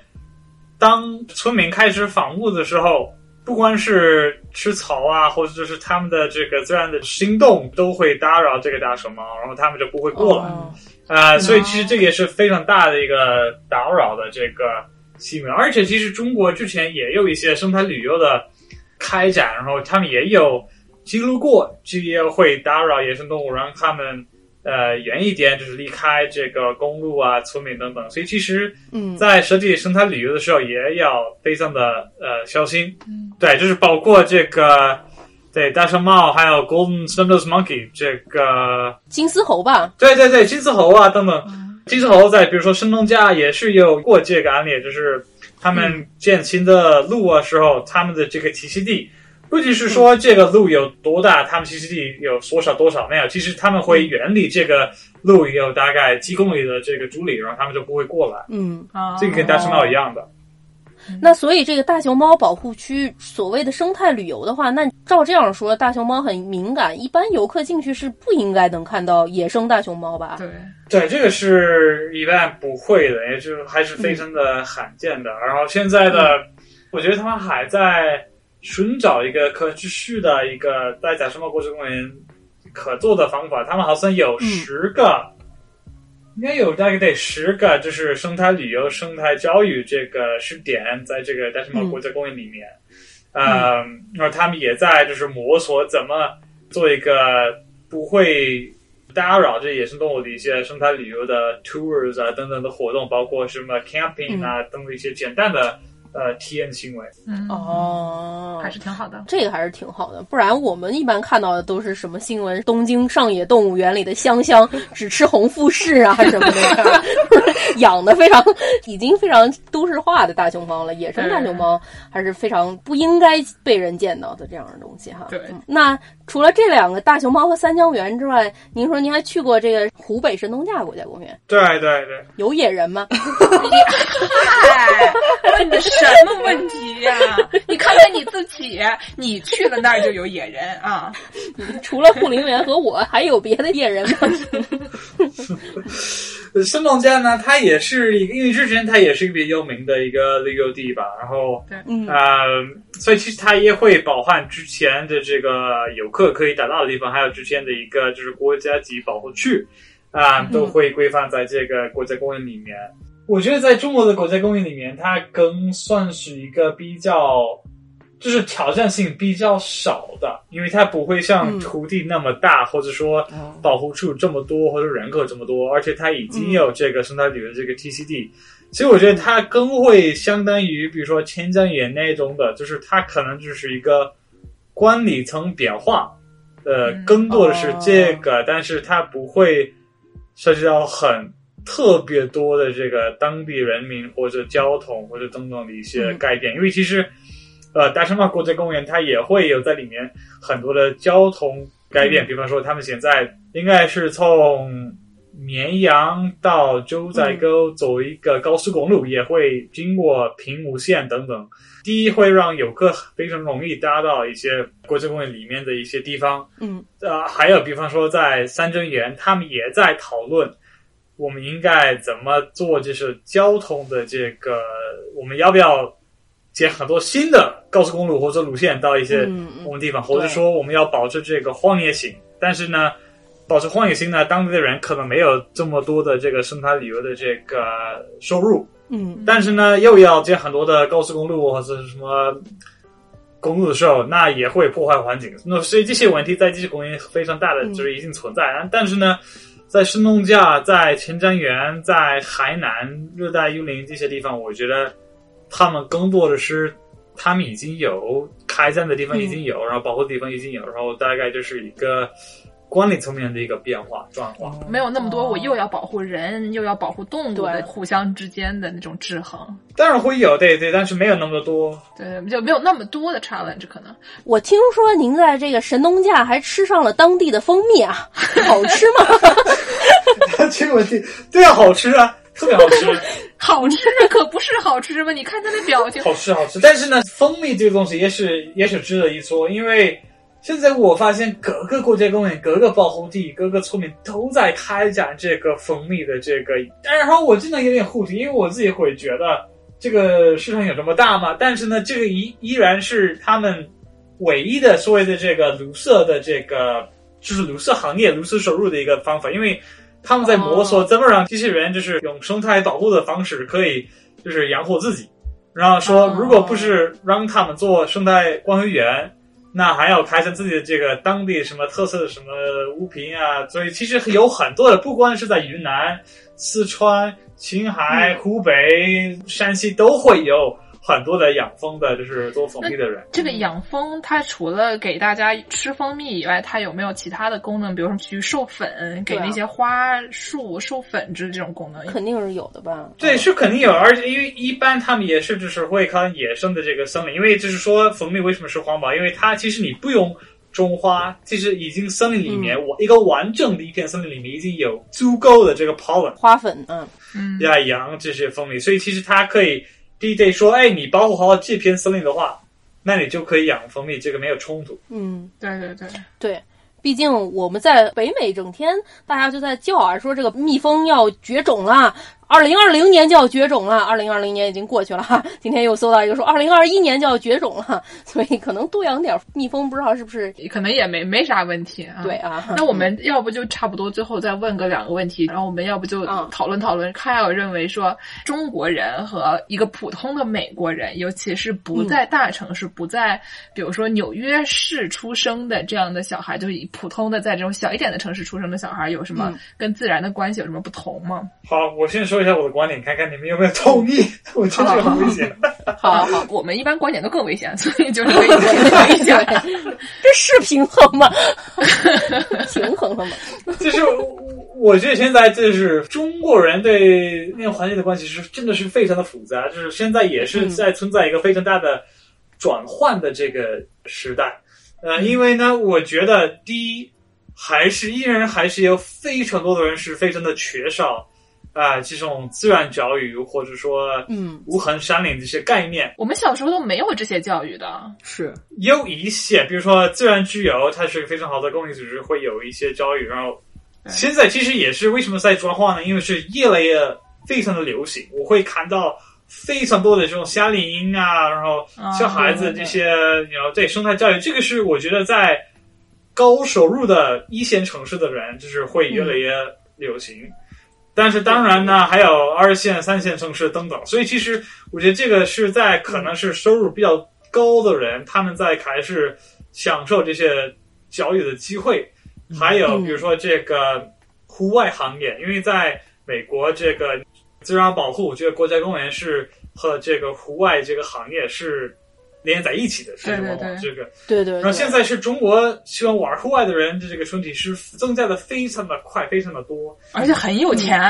当村民开始访牧的时候，不光是吃草啊，或者就是他们的这个自然的行动都会打扰这个大熊猫，然后他们就不会过来。啊，所以其实这个也是非常大的一个打扰的这个行为，而且其实中国之前也有一些生态旅游的开展，然后他们也有记录过，这也会打扰野生动物，让他们呃远一点，就是离开这个公路啊、村民等等。所以其实，嗯，在设计生态旅游的时候，也要非常的呃小心。对，就是包括这个。对，大熊猫还有 Golden Snub-nosed Monkey 这个金丝猴吧？对对对，金丝猴啊等等，金丝猴在比如说神农架也是有过这个案例，就是他们建新的路啊时候，他们的这个栖息地不仅是说这个路有多大，他们栖息地有多少多少没有，其实他们会远离这个路有大概几公里的这个距离，然后他们就不会过来。嗯，啊这个跟大熊猫一样的。那所以这个大熊猫保护区所谓的生态旅游的话，那照这样说，大熊猫很敏感，一般游客进去是不应该能看到野生大熊猫吧？对，对，这个是一般不会的，也就还是非常的罕见的。然后现在的，我觉得他们还在寻找一个可持续的一个在大熊猫国家公园可做的方法。他们好像有十个。应该有大概得十个，就是生态旅游、生态教育这个试点，在这个大熊猫国家公园里面，呃，然后他们也在就是摸索怎么做一个不会打扰这野生动物的一些生态旅游的 tours 啊等等的活动，包括什么 camping 啊等等一些简单的。呃，体验行为，嗯哦，还是挺好的，这个还是挺好的。不然我们一般看到的都是什么新闻？东京上野动物园里的香香只吃红富士啊什么的，养的非常已经非常都市化的大熊猫了。野生大熊猫还是非常不应该被人见到的这样的东西哈。对，那除了这两个大熊猫和三江源之外，您说您还去过这个湖北神农架国家公园？对对对，有野人吗？问的什么问题呀？你看看你自己，你去了那儿就有野人啊！除了护林员和我，还有别的野人吗？神农架呢，它也是一个，因为之前它也是一个比较有名的一个旅游地吧。然后，对，啊，所以其实它也会包含之前的这个游客可以达到的地方，还有之前的一个就是国家级保护区啊，都会规范在这个国家公园里面。我觉得在中国的国家公园里面，它更算是一个比较，就是挑战性比较少的，因为它不会像土地那么大，或者说保护处这么多，或者人口这么多，而且它已经有这个生态旅游这个 T C D，所以我觉得它更会相当于，比如说千江岩那种的，就是它可能就是一个管理层变化，呃，更多的是这个，但是它不会涉及到很。特别多的这个当地人民或者交通或者等等的一些改变，因为其实，呃，大熊猫国家公园它也会有在里面很多的交通改变，比方说他们现在应该是从绵阳到九寨沟走一个高速公路，也会经过平武县等等。第一，会让游客非常容易达到一些国家公园里面的一些地方。嗯，呃，还有比方说在三镇园，他们也在讨论我们应该怎么做，就是交通的这个，我们要不要建很多新的高速公路或者路线到一些我们地方，或者说我们要保持这个荒野性，但是呢？保持荒野性呢，当地的人可能没有这么多的这个生态旅游的这个收入，嗯，但是呢，又要建很多的高速公路或者是什么公路的时候，那也会破坏环境。那所以这些问题在这些公园非常大的就是已经存在。但是呢，在神农架、在前瞻园、在海南热带雨林这些地方，我觉得他们更多的是他们已经有开展的地方已经有，然后保护的地方已经有，然后大概就是一个。管理层面的一个变化转化，没有那么多，我又要保护人，又要保护动物的互相之间的那种制衡。当然会有，对对，但是没有那么多，对，就没有那么多的 challenge 可能。我听说您在这个神农架还吃上了当地的蜂蜜啊，好吃吗？这个问题，对啊，好吃啊，特别好吃，好吃可不是好吃吗？你看他那表情，好吃好吃。但是呢，蜂蜜这个东西也是也是值得一说，因为。现在我发现各个国家公园、各个保护地、各个村民都在开展这个蜂蜜的这个，然后我真的有点护体，因为我自己会觉得这个市场有这么大吗？但是呢，这个依依然是他们唯一的所谓的这个绿色的这个，就是绿色行业、绿色收入的一个方法，因为他们在摸索怎么让机器人就是用生态保护的方式可以就是养活自己，然后说如果不是让他们做生态管理员。那还要开展自己的这个当地什么特色的什么物品啊，所以其实有很多的，不光是在云南、四川、青海、湖北、山西都会有。很多的养蜂的，就是做蜂蜜的人。这个养蜂，它除了给大家吃蜂蜜以外，它有没有其他的功能？比如说去授粉，给那些花树授粉之这种功能？肯定是有的吧？对，是肯定有。而且因为一般他们也是就是会看野生的这个森林，因为就是说蜂蜜为什么是环保？因为它其实你不用种花，其实已经森林里面我一个完整的一片森林里面已经有足够的这个 pollen 花粉，嗯嗯，来养这些蜂蜜，所以其实它可以。DJ 说：“哎，你保护好这片森林的话，那你就可以养蜂蜜，这个没有冲突。”嗯，对对对对，毕竟我们在北美整天大家就在叫啊，说这个蜜蜂要绝种了。二零二零年就要绝种了，二零二零年已经过去了哈。今天又搜到一个说二零二一年就要绝种了，所以可能多养点蜜蜂，不知道是不是可能也没没啥问题啊。对啊，那我们要不就差不多最后再问个两个问题，然后我们要不就讨论讨论。凯尔认为说中国人和一个普通的美国人，尤其是不在大城市、不在比如说纽约市出生的这样的小孩，就是以普通的在这种小一点的城市出生的小孩，有什么跟自然的关系有什么不同吗？好，我先说。说一下我的观点，看看你们有没有同意。我觉得很危险。好好，我们一般观点都更危险，所以就是可以讲一讲。这是平衡吗？平衡了吗？就是我觉得现在就是中国人对那个环境的关系是真的是非常的复杂，就是现在也是在存在一个非常大的转换的这个时代。呃，因为呢，我觉得第一还是依然还是有非常多的人是非常的缺少。啊，这种自然教育或者说，嗯，无痕山林这些概念，我们小时候都没有这些教育的。是有一些，比如说自然之友，它是个非常好的公益组织，会有一些教育。然后现在其实也是为什么在转化呢？因为是越来越非常的流行，我会看到非常多的这种夏令营啊，然后小孩子这些，然后对生态教育，这个是我觉得在高收入的一线城市的人，就是会越来越流行。但是当然呢，还有二线、三线城市等等，所以其实我觉得这个是在可能是收入比较高的人，他们在还是享受这些教育的机会。还有比如说这个户外行业，因为在美国这个自然保护，这个国家公园是和这个户外这个行业是。连在一起的，对对对，这个对对。然后现在是中国喜欢玩户外的人的这个群体是增加的非常的快，非常的多，而且很有钱。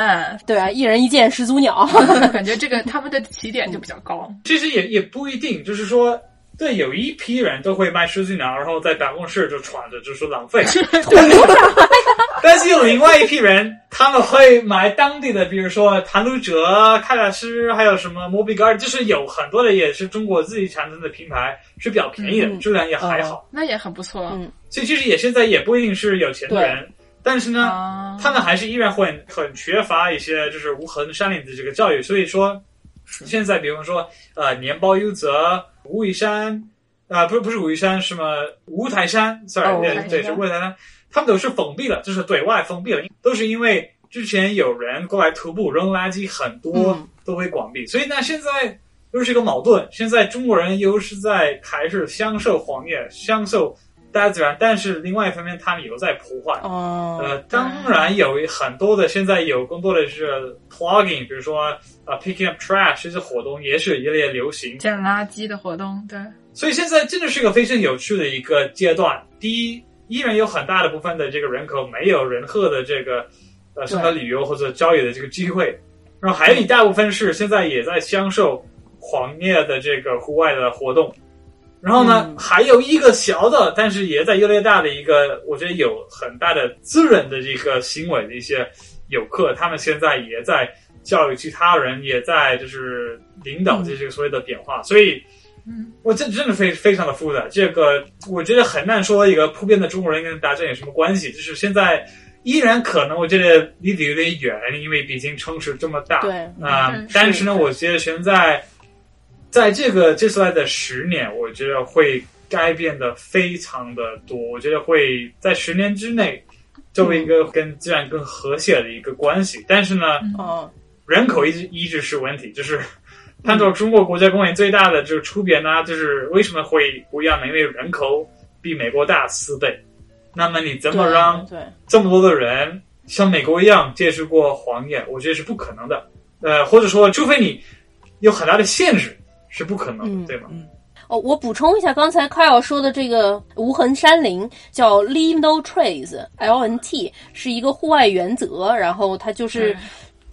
对啊，一人一件始祖鸟，感觉这个他们的起点就比较高。其实也也不一定，就是说，对，有一批人都会卖始祖鸟，然后在办公室就穿着，就说浪费。但是有另外一批人，他们会买当地的，比如说探路者、喀纳斯，还有什么摩比格尔，就是有很多的也是中国自己产生的品牌，是比较便宜的，质量也还好，那也很不错。嗯，所以其实也现在也不一定是有钱的人，但是呢，他们还是依然会很缺乏一些就是无痕山林的这个教育，所以说现在比方说呃年包优泽、武夷山啊，不是不是武夷山，什么五台山，sorry，对对是五台山。他们都是封闭了，就是对外封闭了，都是因为之前有人过来徒步扔垃圾，很多都会关闭。所以呢，现在又是一个矛盾。现在中国人又是在还是享受荒野，享受大自然，但是另外一方面，他们又在破坏。哦，呃，当然有很多的，现在有更多的是 plugging，比如说啊 picking up trash 这些活动也是越来越流行，捡垃圾的活动。对，所以现在真的是一个非常有趣的一个阶段。第一。依然有很大的部分的这个人口没有任何的这个呃什么旅游或者交易的这个机会，然后还有一大部分是现在也在享受狂野的这个户外的活动，然后呢还有一个小的，但是也在越来越大的一个，我觉得有很大的滋润的这个行为的一些游客，他们现在也在教育其他人，也在就是领导这些所谓的点化，所以。嗯，我这真的非非常的复杂，这个我觉得很难说一个普遍的中国人跟大家有什么关系。就是现在依然可能，我觉得离得有点远，因为毕竟城市这么大。对啊，但是呢，我觉得现在在这个接下来的十年，我觉得会改变的非常的多。我觉得会在十年之内作为一个跟自然更和谐的一个关系。但是呢，哦，人口一直一直是问题，就是。按照中国国家公园最大的就是出边呢，就是为什么会不一样呢？因为人口比美国大四倍，那么你怎么让这么多的人像美国一样接触过黄野？我觉得是不可能的。呃，或者说，除非你有很大的限制，是不可能，对吗？哦，我补充一下，刚才 Kyle 说的这个无痕山林叫 Leave No Trace，L N T 是一个户外原则，然后它就是。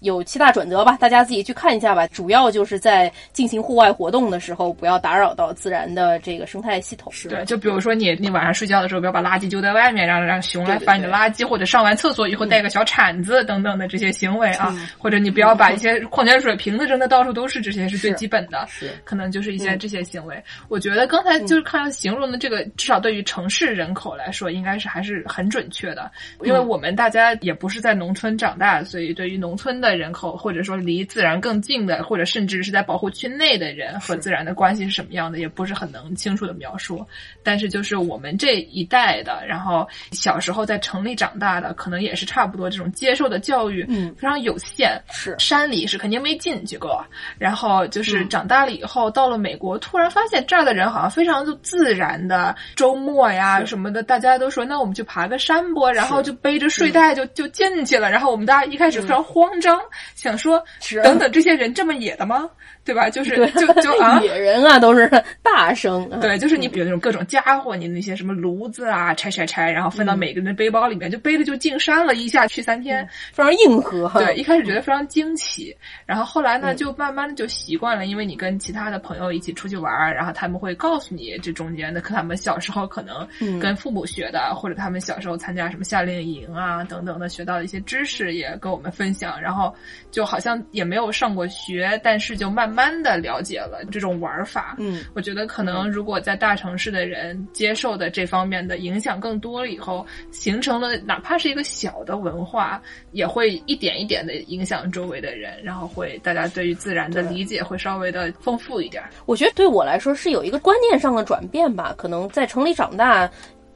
有七大准则吧，大家自己去看一下吧。主要就是在进行户外活动的时候，不要打扰到自然的这个生态系统。是对，就比如说你你晚上睡觉的时候，不要把垃圾丢在外面，让让熊来翻你的垃圾，或者上完厕所以后带个小铲子等等的这些行为啊。或者你不要把一些矿泉水瓶子扔的到处都是，这些是最基本的。是，可能就是一些这些行为。我觉得刚才就是看形容的这个，至少对于城市人口来说，应该是还是很准确的。因为我们大家也不是在农村长大，所以对于农村的。人口，或者说离自然更近的，或者甚至是在保护区内的人和自然的关系是什么样的，也不是很能清楚的描述。但是就是我们这一代的，然后小时候在城里长大的，可能也是差不多这种接受的教育，嗯，非常有限。是山里是肯定没进去过，然后就是长大了以后到了美国，突然发现这儿的人好像非常就自然的，周末呀什么的，大家都说那我们去爬个山不？然后就背着睡袋就就进去了。然后我们大家一开始非常慌张。想说，等等，这些人这么野的吗？对吧？就是就就啊，野人啊，都是大声。对，就是你比如那种各种家伙，你那些什么炉子啊，拆拆拆，然后分到每个人的背包里面，就背着就进山了，一下去三天，非常硬核。对，一开始觉得非常惊奇，然后后来呢，就慢慢的就习惯了，因为你跟其他的朋友一起出去玩，然后他们会告诉你这中间的，可他们小时候可能跟父母学的，或者他们小时候参加什么夏令营啊等等的学到的一些知识，也跟我们分享，然后就好像也没有上过学，但是就慢慢。慢的了解了这种玩法，嗯，我觉得可能如果在大城市的人接受的这方面的影响更多了以后，形成了哪怕是一个小的文化，也会一点一点的影响周围的人，然后会大家对于自然的理解会稍微的丰富一点。我觉得对我来说是有一个观念上的转变吧，可能在城里长大。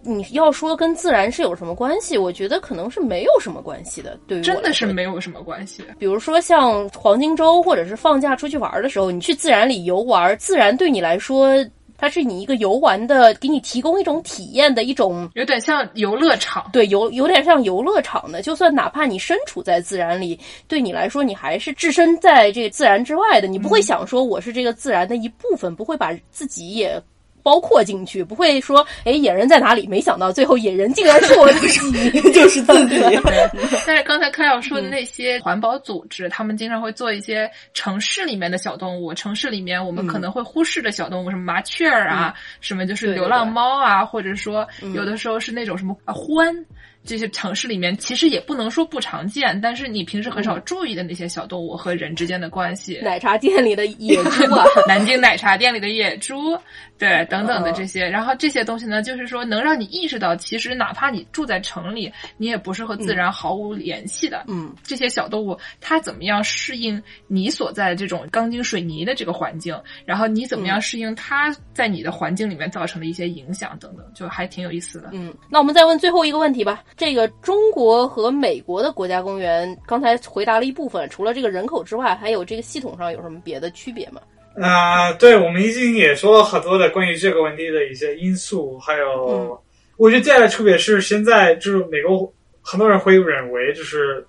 你要说跟自然是有什么关系？我觉得可能是没有什么关系的。对于真的是没有什么关系。比如说像黄金周或者是放假出去玩的时候，你去自然里游玩，自然对你来说，它是你一个游玩的，给你提供一种体验的一种，有点像游乐场。对，有有点像游乐场的。就算哪怕你身处在自然里，对你来说，你还是置身在这个自然之外的。你不会想说我是这个自然的一部分，不会把自己也。包括进去，不会说，哎，野人在哪里？没想到最后野人竟然是我自己，就是自己。但是刚才开要说的那些环保组织，他们经常会做一些城市里面的小动物，城市里面我们可能会忽视的小动物，什么麻雀儿啊，什么就是流浪猫啊，或者说有的时候是那种什么獾。这些城市里面，其实也不能说不常见，但是你平时很少注意的那些小动物和人之间的关系。奶茶店里的野猪啊，南京奶茶店里的野猪，对，等等的这些。然后这些东西呢，就是说能让你意识到，其实哪怕你住在城里，你也不是和自然毫无联系的。嗯，这些小动物它怎么样适应你所在的这种钢筋水泥的这个环境？然后你怎么样适应它在你的环境里面造成的一些影响等等，就还挺有意思的。嗯，那我们再问最后一个问题吧。这个中国和美国的国家公园，刚才回答了一部分，除了这个人口之外，还有这个系统上有什么别的区别吗？啊，对，我们已经也说了很多的关于这个问题的一些因素，还有，我觉得最大的区别是，现在就是美国很多人会认为，就是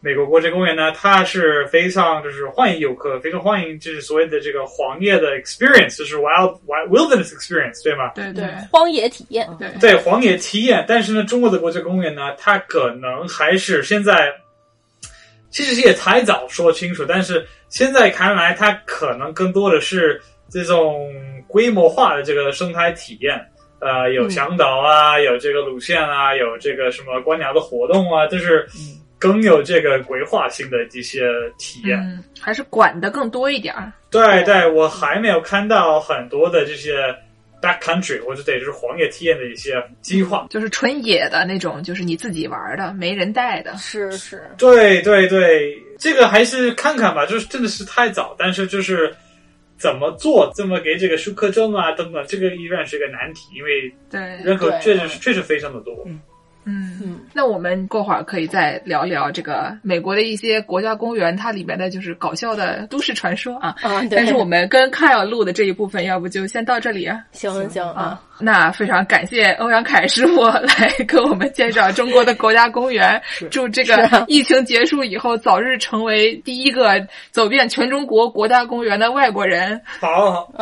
美国国家公园呢，它是非常就是欢迎游客，非常欢迎就是所谓的这个荒野的 experience，就是 wild wild wilderness experience，对吗？对对，荒野体验，对对，荒野体验。但是呢，中国的国家公园呢，它可能还是现在。其实也太早说清楚，但是现在看来，它可能更多的是这种规模化的这个生态体验，呃，有向导啊，有这个路线啊，有这个什么观鸟的活动啊，就是更有这个规划性的这些体验，还是管的更多一点儿。对对，我还没有看到很多的这些。Backcountry 或者得是荒野体验的一些计划，就是纯野的那种，就是你自己玩的，没人带的。是是，对对对，这个还是看看吧，就是真的是太早，但是就是怎么做，怎么给这个舒克证啊等等，这个依然是个难题，因为对。人口确实确实非常的多。嗯嗯，那我们过会儿可以再聊聊这个美国的一些国家公园，它里面的就是搞笑的都市传说啊。啊，但是我们跟凯尔录的这一部分，要不就先到这里啊？行行啊，那非常感谢欧阳凯师傅来给我们介绍中国的国家公园。祝这个疫情结束以后，早日成为第一个走遍全中国国家公园的外国人。好，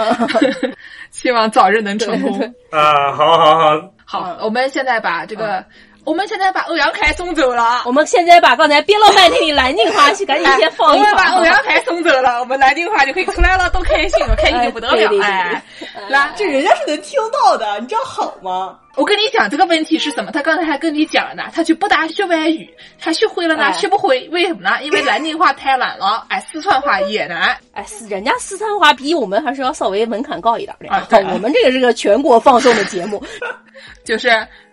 希望早日能成功。啊，好好好，好，我们现在把这个。我们现在把欧阳凯送走了。我们现在把刚才憋了半天的南京话去赶紧先放一放。我们把欧阳凯送走了，我们南京话就可以出来了，多开心，开心的不得了！哎，来，这人家是能听到的，你这样好吗？我跟你讲，这个问题是什么？他刚才还跟你讲了呢，他去北大学外语，他学会了呢，学不会，为什么呢？因为南京话太难了，哎，四川话也难，哎，人家四川话比我们还是要稍微门槛高一点的。好，我们这个是个全国放送的节目，就是。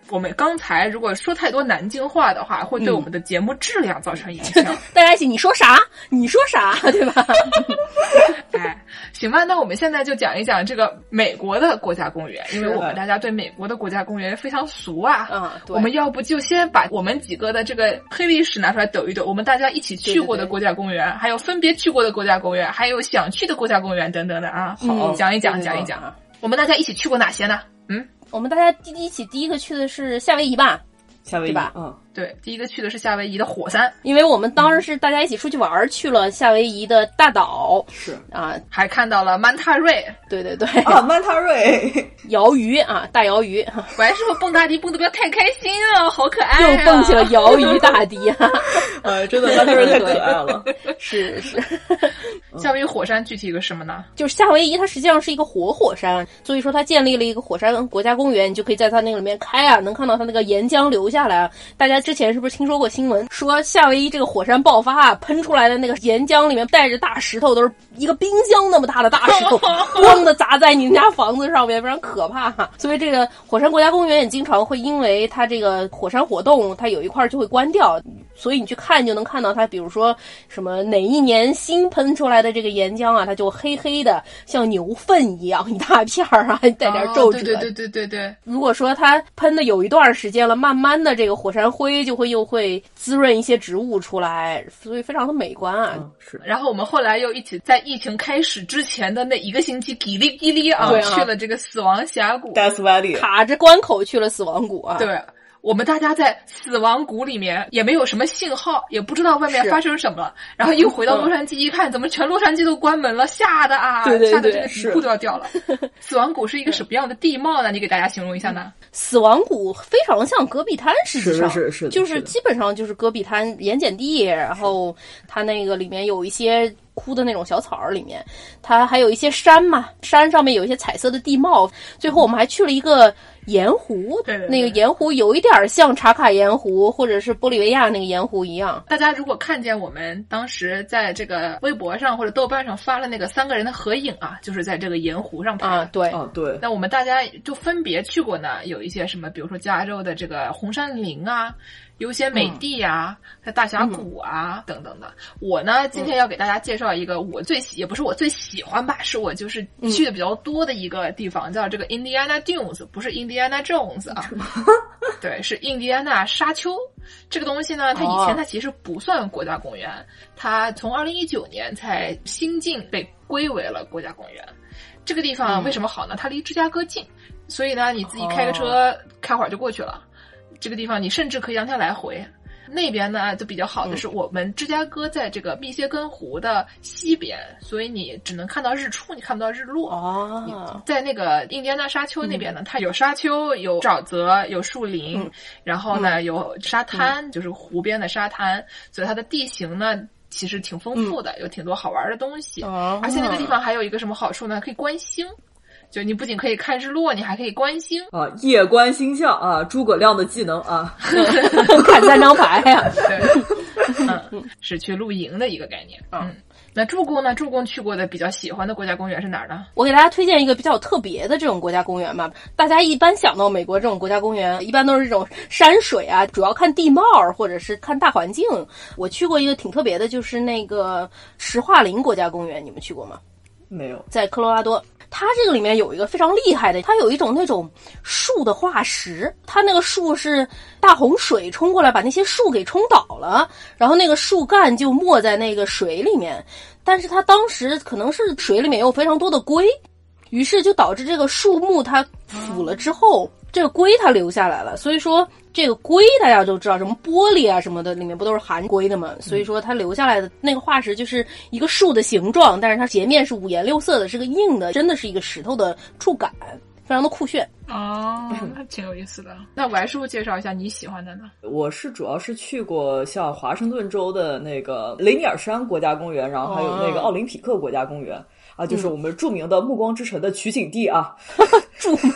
我们刚才如果说太多南京话的话，会对我们的节目质量造成影响。大家一起，你说啥？你说啥？对吧？哎，行吧，那我们现在就讲一讲这个美国的国家公园，因为我们大家对美国的国家公园非常熟啊。嗯，我们要不就先把我们几个的这个黑历史拿出来抖一抖，我们大家一起去过的国家公园，还有分别去过的国家公园，还有想去的国家公园等等的啊。好，讲一讲，讲一讲。我们大家一起去过哪些呢？嗯。我们大家第一起第一个去的是夏威夷吧，夏威夷吧，嗯，对，第一个去的是夏威夷的火山，因为我们当时是大家一起出去玩，去了夏威夷的大岛，是。啊，还看到了曼塔瑞，对对对，啊，曼塔瑞，鳐鱼啊，大鳐鱼，还是蹦大迪蹦的不要太开心啊，好可爱，又蹦起了鳐鱼大迪。啊，呃，真的曼塔瑞太可爱了，是是。夏威夷火山具体一个什么呢？就是夏威夷，它实际上是一个活火山，所以说它建立了一个火山国家公园，你就可以在它那个里面开啊，能看到它那个岩浆流下来。大家之前是不是听说过新闻，说夏威夷这个火山爆发啊，喷出来的那个岩浆里面带着大石头，都是一个冰箱那么大的大石头，咣的砸在你们家房子上面，非常可怕。所以这个火山国家公园也经常会因为它这个火山活动，它有一块就会关掉，所以你去看就能看到它，比如说什么哪一年新喷出来的。这个岩浆啊，它就黑黑的，像牛粪一样，一大片儿啊，带点皱褶。对对对对对。如果说它喷的有一段时间了，慢慢的这个火山灰就会又会滋润一些植物出来，所以非常的美观啊。是。然后我们后来又一起在疫情开始之前的那一个星期，叽里叽里啊，去了这个死亡峡谷，Death Valley，卡着关口去了死亡谷啊。对。我们大家在死亡谷里面也没有什么信号，也不知道外面发生什么了。然后又回到洛杉矶一看，怎么全洛杉矶都关门了？吓得啊，吓得这个底裤都要掉了。死亡谷是一个什么样的地貌呢？你给大家形容一下呢？死亡谷非常像戈壁滩，实际上是是就是基本上就是戈壁滩盐碱地，然后它那个里面有一些。枯的那种小草儿里面。它还有一些山嘛，山上面有一些彩色的地貌。最后我们还去了一个。盐湖，对对那个盐湖有一点像茶卡盐湖或者是玻利维亚那个盐湖一样。大家如果看见我们当时在这个微博上或者豆瓣上发了那个三个人的合影啊，就是在这个盐湖上拍。啊，对，啊对。那我们大家就分别去过呢，有一些什么，比如说加州的这个红杉林啊。优先美地啊，在大峡谷啊等等的。我呢，今天要给大家介绍一个我最喜，也不是我最喜欢吧，是我就是去的比较多的一个地方，叫这个 Indiana Dunes，不是 Indiana Jones 啊，对，是印第安纳沙丘。这个东西呢，它以前它其实不算国家公园，它从二零一九年才新近被归为了国家公园。这个地方为什么好呢？它离芝加哥近，所以呢，你自己开个车开会儿就过去了。这个地方你甚至可以让它来回，那边呢就比较好的是我们芝加哥在这个密歇根湖的西边，所以你只能看到日出，你看不到日落。哦，在那个印第安纳沙丘那边呢，它有沙丘，有沼泽，有树林，然后呢有沙滩，就是湖边的沙滩，所以它的地形呢其实挺丰富的，有挺多好玩的东西。而且那个地方还有一个什么好处呢？可以观星。就你不仅可以看日落，你还可以观星啊！夜观星象啊，诸葛亮的技能啊，看三张牌呀。嗯，是去露营的一个概念。嗯，那助攻呢？助攻去过的比较喜欢的国家公园是哪儿呢？我给大家推荐一个比较特别的这种国家公园吧。大家一般想到美国这种国家公园，一般都是这种山水啊，主要看地貌或者是看大环境。我去过一个挺特别的，就是那个石化林国家公园，你们去过吗？没有，在科罗拉多。它这个里面有一个非常厉害的，它有一种那种树的化石，它那个树是大洪水冲过来把那些树给冲倒了，然后那个树干就没在那个水里面，但是它当时可能是水里面有非常多的龟，于是就导致这个树木它腐了之后。这个硅它留下来了，所以说这个硅大家都知道，什么玻璃啊什么的，里面不都是含硅的吗？所以说它留下来的那个化石就是一个树的形状，但是它截面是五颜六色的，是个硬的，真的是一个石头的触感，非常的酷炫哦，那挺有意思的。那我师傅介绍一下你喜欢的呢？我是主要是去过像华盛顿州的那个雷尼尔山国家公园，然后还有那个奥林匹克国家公园。啊，就是我们著名的《暮光之城》的取景地啊，著名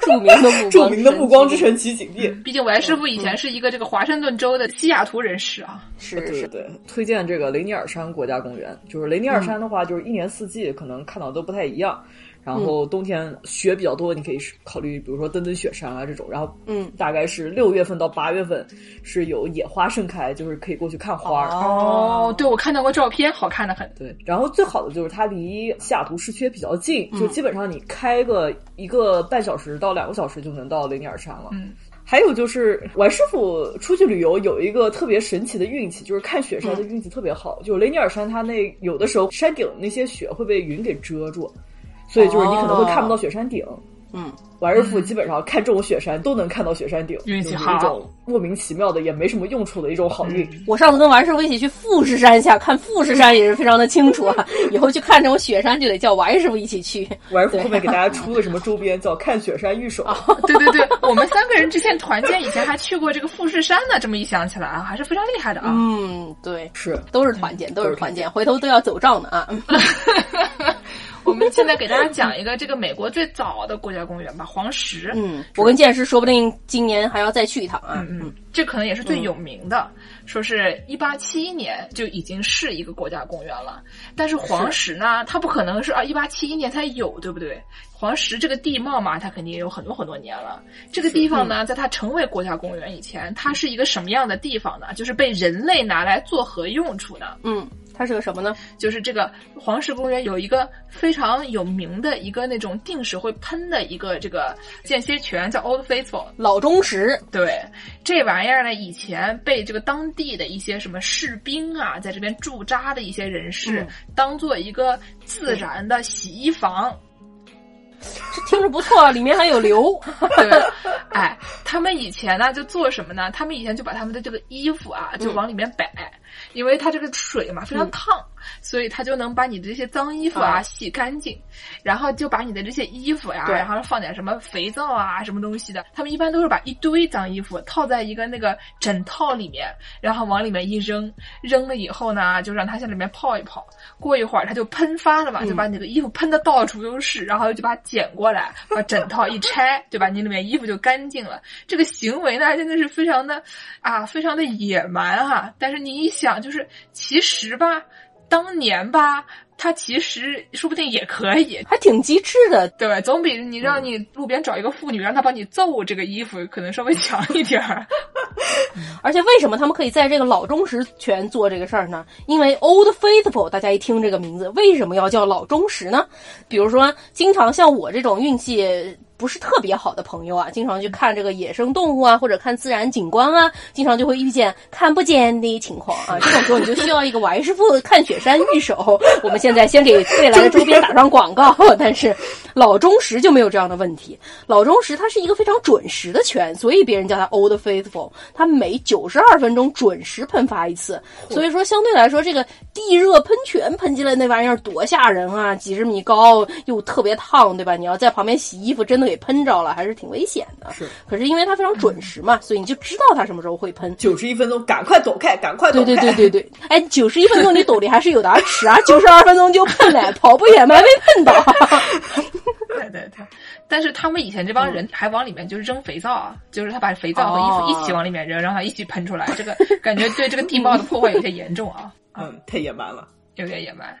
著名的著名的《暮光之城 》取景地。毕竟，韦师傅以前是一个这个华盛顿州的西雅图人士啊。是对对，推荐这个雷尼尔山国家公园。就是雷尼尔山的话，就是一年四季可能看到都不太一样。然后冬天雪比较多，你可以考虑，比如说登登雪山啊这种。然后，嗯，大概是六月份到八月份是有野花盛开，就是可以过去看花。哦，对，我看到过照片，好看的很。对，然后最好的就是它离西雅图市区比较近，就基本上你开个一个半小时到两个小时就能到雷尼尔山了。嗯，还有就是王师傅出去旅游有一个特别神奇的运气，就是看雪山的运气特别好。就雷尼尔山，它那有的时候山顶那些雪会被云给遮住。所以就是你可能会看不到雪山顶，嗯，王师傅基本上看这种雪山都能看到雪山顶，运气好，一种莫名其妙的也没什么用处的一种好运。我上次跟王师傅一起去富士山下看富士山也是非常的清楚啊，以后去看这种雪山就得叫王师傅一起去。王师傅后面给大家出个什么周边叫 看雪山御手？对对对，我们三个人之前团建以前还去过这个富士山呢，这么一想起来啊，还是非常厉害的啊。嗯，对，是。都是团建，都是团建，回头都要走账的啊。我们现在给大家讲一个这个美国最早的国家公园吧，黄石。嗯，我跟剑师说不定今年还要再去一趟啊。嗯嗯，这可能也是最有名的，说是一八七一年就已经是一个国家公园了。但是黄石呢，它不可能是啊一八七一年才有，对不对？黄石这个地貌嘛，它肯定也有很多很多年了。这个地方呢，在它成为国家公园以前，它是一个什么样的地方呢？就是被人类拿来做何用处呢？嗯。它是个什么呢？就是这个黄石公园有一个非常有名的一个那种定时会喷的一个这个间歇泉，叫 Old Faithful 老钟石。对，这玩意儿呢，以前被这个当地的一些什么士兵啊，在这边驻扎的一些人士，当做一个自然的洗衣房。这听着不错，里面还有 流。对，哎，他们以前呢就做什么呢？他们以前就把他们的这个衣服啊，就往里面摆。因为它这个水嘛非常烫，所以它就能把你的这些脏衣服啊洗干净，然后就把你的这些衣服呀，然后放点什么肥皂啊什么东西的。他们一般都是把一堆脏衣服套在一个那个枕套里面，然后往里面一扔，扔了以后呢，就让它在里面泡一泡。过一会儿它就喷发了嘛，就把你的衣服喷的到处都是，然后就把它捡过来，把枕套一拆，对吧？你里面衣服就干净了。这个行为呢，真的是非常的啊，非常的野蛮哈。但是你一想，就是其实吧，当年吧。他其实说不定也可以，还挺机智的，对吧总比你让你路边找一个妇女，让她帮你揍这个衣服，可能稍微强一点儿。而且为什么他们可以在这个老忠实圈做这个事儿呢？因为 Old Faithful，大家一听这个名字，为什么要叫老忠实呢？比如说，经常像我这种运气。不是特别好的朋友啊，经常去看这个野生动物啊，或者看自然景观啊，经常就会遇见看不见的情况啊。这种时候你就需要一个王师傅看雪山御手。我们现在先给未来的周边打上广告，但是老忠实就没有这样的问题。老忠实它是一个非常准时的泉，所以别人叫它 Old Faithful。它每九十二分钟准时喷发一次，所以说相对来说，这个地热喷泉喷进来那玩意儿多吓人啊！几十米高又特别烫，对吧？你要在旁边洗衣服，真的。给喷着了，还是挺危险的。是，可是因为它非常准时嘛，所以你就知道它什么时候会喷。九十一分钟，赶快走开，赶快走开。对对对对对，哎，九十一分钟你兜里还是有点迟啊，九十二分钟就喷了，跑步也没被喷到。对对对，但是他们以前这帮人还往里面就是扔肥皂啊，就是他把肥皂和衣服一起往里面扔，让它一起喷出来。这个感觉对这个地貌的破坏有些严重啊。嗯，太野蛮了，有点野蛮。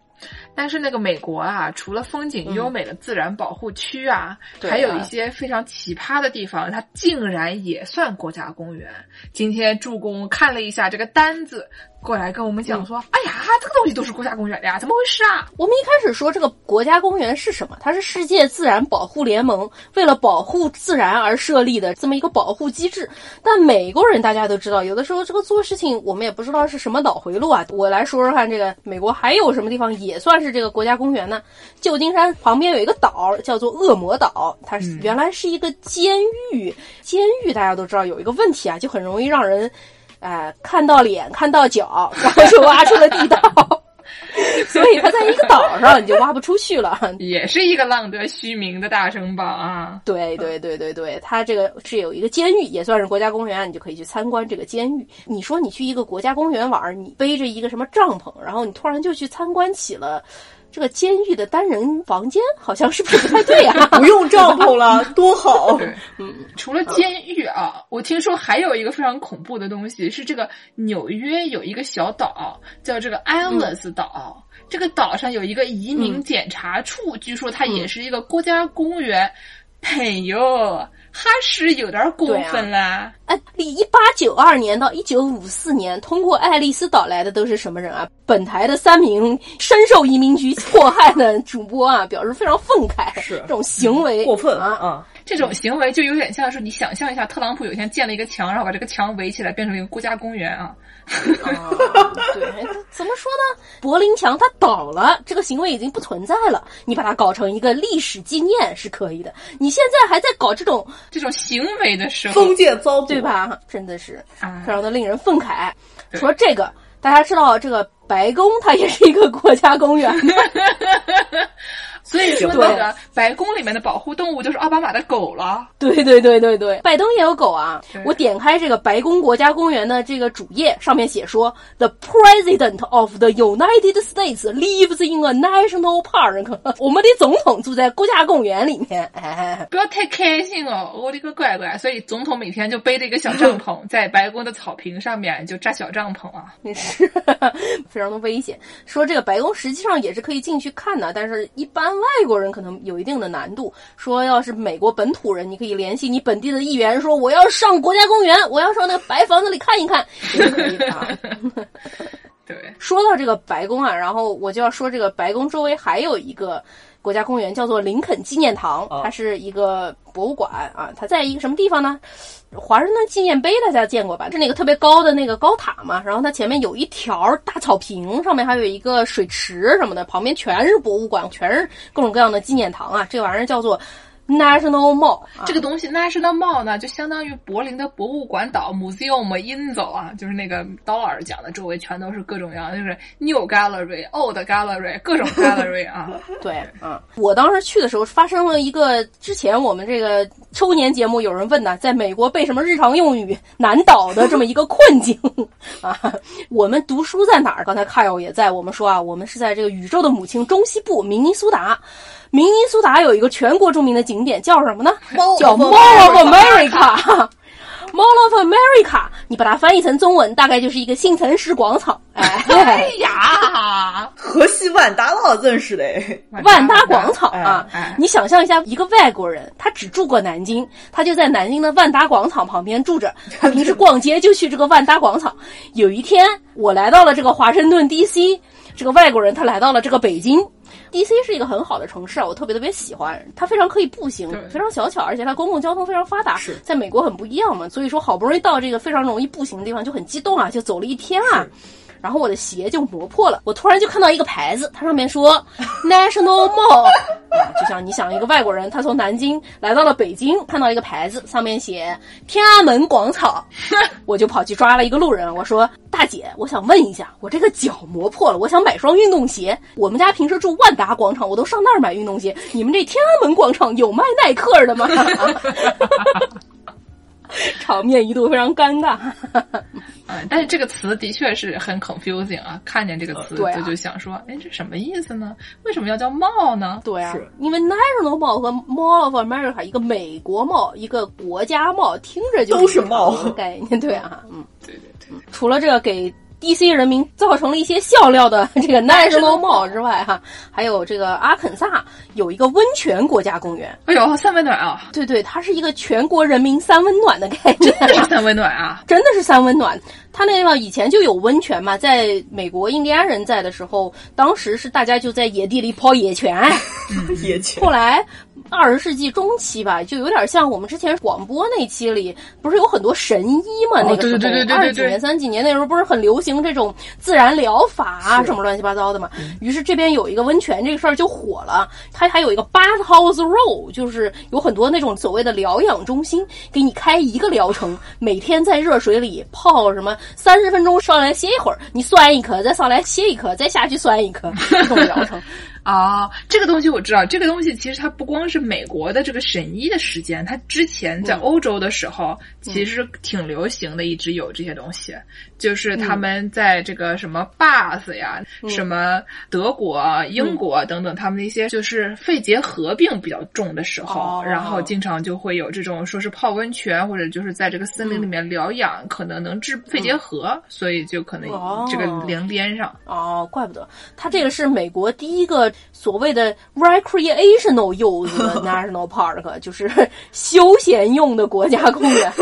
但是那个美国啊，除了风景优美的自然保护区啊，还有一些非常奇葩的地方，它竟然也算国家公园。今天助攻看了一下这个单子。过来跟我们讲说，哎呀，这个东西都是国家公园的呀，怎么回事啊？我们一开始说这个国家公园是什么？它是世界自然保护联盟为了保护自然而设立的这么一个保护机制。但美国人大家都知道，有的时候这个做事情我们也不知道是什么脑回路啊。我来说说看，这个美国还有什么地方也算是这个国家公园呢？旧金山旁边有一个岛叫做恶魔岛，它原来是一个监狱。监狱大家都知道有一个问题啊，就很容易让人。哎，看到脸，看到脚，然后就挖出了地道，所以他在一个岛上，你就挖不出去了。也是一个浪得虚名的大城堡啊！对对对对对，它这个是有一个监狱，也算是国家公园，你就可以去参观这个监狱。你说你去一个国家公园玩，你背着一个什么帐篷，然后你突然就去参观起了。这个监狱的单人房间好像是不是不太对啊？不用帐篷了，多好！嗯，除了监狱啊，我听说还有一个非常恐怖的东西，是这个纽约有一个小岛叫这个安乐斯岛，这个岛上有一个移民检查处，据说它也是一个国家公园。朋友。还是有点过分啦！哎，一八九二年到一九五四年通过爱丽丝岛来的都是什么人啊？本台的三名深受移民局迫害的主播啊，表示非常愤慨，是这种行为过分啊啊！这种行为就有点像是你想象一下，特朗普有一天建了一个墙，然后把这个墙围起来，变成一个国家公园啊。对，怎么说呢？柏林墙它倒了，这个行为已经不存在了。你把它搞成一个历史纪念是可以的。你现在还在搞这种这种行为的时候，封建糟粕，对吧？真的是非常的令人愤慨。除了这个，大家知道这个白宫它也是一个国家公园。所以说，那个白宫里面的保护动物就是奥巴马的狗了。对对对对对，拜登也有狗啊。我点开这个白宫国家公园的这个主页，上面写说：“The President of the United States lives in a national park。”我们的总统住在国家公园里面。哎，不要太开心哦，我的个乖乖！所以总统每天就背着一个小帐篷，在白宫的草坪上面就扎小帐篷啊。是，非常的危险。说这个白宫实际上也是可以进去看的，但是一般。外国人可能有一定的难度。说要是美国本土人，你可以联系你本地的议员，说我要上国家公园，我要上那个白房子里看一看，也可以啊。对，说到这个白宫啊，然后我就要说这个白宫周围还有一个。国家公园叫做林肯纪念堂，它是一个博物馆啊。它在一个什么地方呢？华盛顿纪念碑大家见过吧？是那个特别高的那个高塔嘛。然后它前面有一条大草坪，上面还有一个水池什么的，旁边全是博物馆，全是各种各样的纪念堂啊。这玩意儿叫做 National Mall。这个东西 National Mall 呢，就相当于柏林的博物馆岛 Museum in 走啊，就是那个刀老师讲的，周围全都是各种各样，就是 New Gallery、Old Gallery，各种 Gallery 啊。对，嗯，我当时去的时候发生了一个之前我们这个周年节目有人问呢，在美国被什么日常用语难倒的这么一个困境 啊。我们读书在哪儿？刚才 Kyle 也在，我们说啊，我们是在这个宇宙的母亲中西部明尼苏达。明尼苏达有一个全国著名的景点叫什么呢？叫 Mall of America。Mall of America，你把它翻译成中文，大概就是一个新城市广场。哎呀，河西万达了，真是的，万达广场啊！你想象一下，一个外国人，他只住过南京，他就在南京的万达广场旁边住着。他平时逛街就去这个万达广场。有一天，我来到了这个华盛顿 DC，这个外国人他来到了这个北京。D C 是一个很好的城市啊，我特别特别喜欢。它非常可以步行，非常小巧，而且它公共交通非常发达。在美国很不一样嘛，所以说好不容易到这个非常容易步行的地方，就很激动啊，就走了一天啊。然后我的鞋就磨破了，我突然就看到一个牌子，它上面说 National Mall，就像你想一个外国人，他从南京来到了北京，看到一个牌子，上面写天安门广场，我就跑去抓了一个路人，我说大姐，我想问一下，我这个脚磨破了，我想买双运动鞋。我们家平时住万达广场，我都上那儿买运动鞋，你们这天安门广场有卖耐克的吗？场面一度非常尴尬。嗯，但是这个词的确是很 confusing 啊！看见这个词就就想说，哎，这什么意思呢？为什么要叫 mall 呢？对啊，因为 national mall 和 mall of America 一个美国 mall，一个国家 mall，听着就都是 mall 概念，对啊，嗯，对对对。除了这个给。D.C. 人民造成了一些笑料的 这个 National Mall 之外，哈，还有这个阿肯萨有一个温泉国家公园。哎呦，三温暖啊！对对，它是一个全国人民三温暖的概念。真的是三温暖啊！真的是三温暖。它那地方以前就有温泉嘛，在美国印第安人在的时候，当时是大家就在野地里泡野泉。野泉。后来。二十世纪中期吧，就有点像我们之前广播那期里，不是有很多神医嘛？那个时候二几年、三几年那时候不是很流行这种自然疗法啊，什么乱七八糟的嘛。于是这边有一个温泉，这个事儿就火了。它还有一个 bathhouse row，就是有很多那种所谓的疗养中心，给你开一个疗程，每天在热水里泡什么三十分钟，上来歇一会儿，你酸一颗，再上来歇一颗，再下去酸一颗，这种疗程。啊，这个东西我知道。这个东西其实它不光是美国的这个审医的时间，它之前在欧洲的时候其实挺流行的，一直有这些东西。就是他们在这个什么 Bath 呀，什么德国、英国等等，他们那些就是肺结核病比较重的时候，然后经常就会有这种说是泡温泉或者就是在这个森林里面疗养，可能能治肺结核，所以就可能这个连边上。哦，怪不得它这个是美国第一个所谓的 recreational use national park，就是休闲用的国家公园。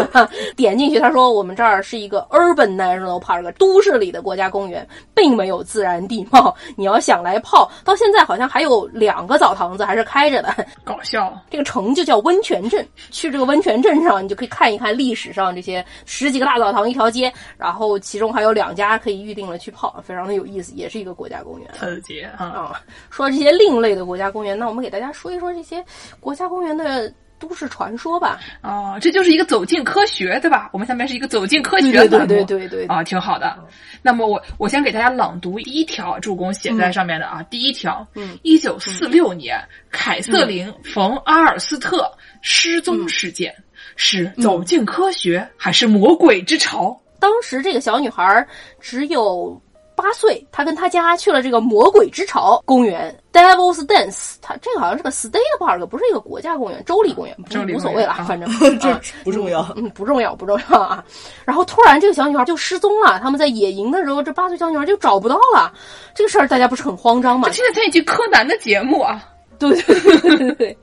点进去，他说我们这儿是一个 urban national。park 都市里的国家公园并没有自然地貌，你要想来泡，到现在好像还有两个澡堂子还是开着的，搞笑。这个城就叫温泉镇，去这个温泉镇上，你就可以看一看历史上这些十几个大澡堂一条街，然后其中还有两家可以预定了去泡，非常的有意思，也是一个国家公园。特别啊！说这些另类的国家公园，那我们给大家说一说这些国家公园的。都市传说吧，哦，这就是一个走进科学，对吧？我们下面是一个走进科学对对对对对啊，挺好的。那么我我先给大家朗读第一条助攻写在上面的啊，第一条，嗯，一九四六年，凯瑟琳·冯·阿尔斯特失踪事件是走进科学还是魔鬼之潮？当时这个小女孩只有。八岁，他跟他家去了这个魔鬼之巢公园 （Devil's Dance）。他这个好像是个 State Park，不是一个国家公园，州立公园，无所谓了，反正这 不重要，嗯，不重要，不重要啊。然后突然这个小女孩就失踪了，他们在野营的时候，这八岁小女孩就找不到了。这个事儿大家不是很慌张吗？这现在在一集柯南的节目啊，对对对对对，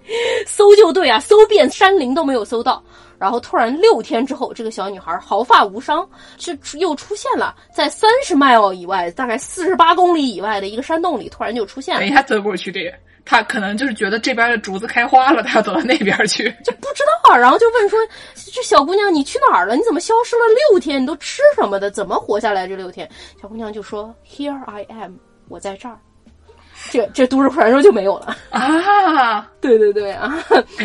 搜救队啊，搜遍山林都没有搜到。然后突然六天之后，这个小女孩毫发无伤，就又出现了在三十 mile 以外，大概四十八公里以外的一个山洞里，突然就出现了。等一下走过去，这他可能就是觉得这边的竹子开花了，他要走到那边去，就不知道。然后就问说：“这小姑娘，你去哪儿了？你怎么消失了六天？你都吃什么的？怎么活下来这六天？”小姑娘就说：“Here I am，我在这儿。”这这都市传说就没有了啊！对对对啊，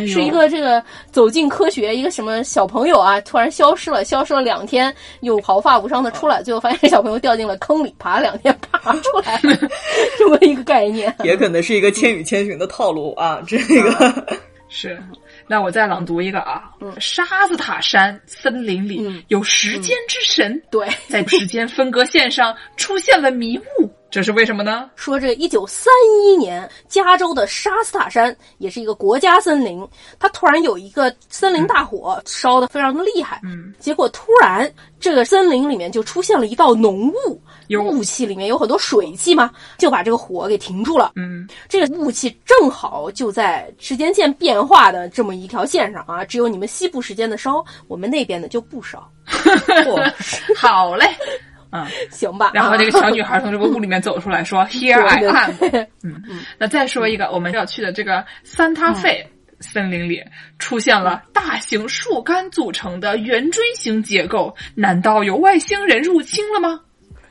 是一个这个走进科学一个什么小朋友啊，突然消失了，消失了两天，又毫发无伤的出来，最后发现小朋友掉进了坑里，爬了两天爬出来，这么一个概念，也可能是一个《千与千寻》的套路啊，这个是。那我再朗读一个啊，嗯沙子塔山森林里有时间之神，对，在时间分割线上出现了迷雾。这是为什么呢？说这一九三一年，加州的沙斯塔山也是一个国家森林，它突然有一个森林大火，烧的非常的厉害。嗯，结果突然这个森林里面就出现了一道浓雾，雾气里面有很多水汽嘛，就把这个火给停住了。嗯，这个雾气正好就在时间线变化的这么一条线上啊，只有你们西部时间的烧，我们那边的就不烧。好嘞。嗯，行吧。然后这个小女孩从这个屋里面走出来说：“Here I am。”嗯嗯。那再说一个，我们要去的这个三塔费森林里出现了大型树干组成的圆锥形结构，难道有外星人入侵了吗？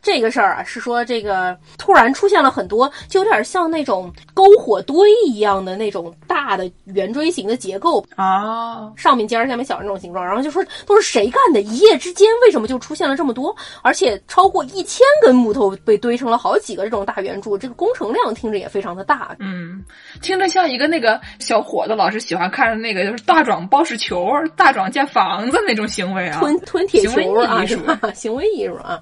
这个事儿啊，是说这个突然出现了很多，就有点像那种篝火堆一样的那种大的圆锥形的结构啊，上面尖儿下面小那种形状。然后就说都是谁干的？一夜之间为什么就出现了这么多？而且超过一千根木头被堆成了好几个这种大圆柱，这个工程量听着也非常的大。嗯，听着像一个那个小伙子老是喜欢看的那个就是大壮包石球、大壮建房子那种行为啊，吞吞铁球啊，是吧？行为艺术啊。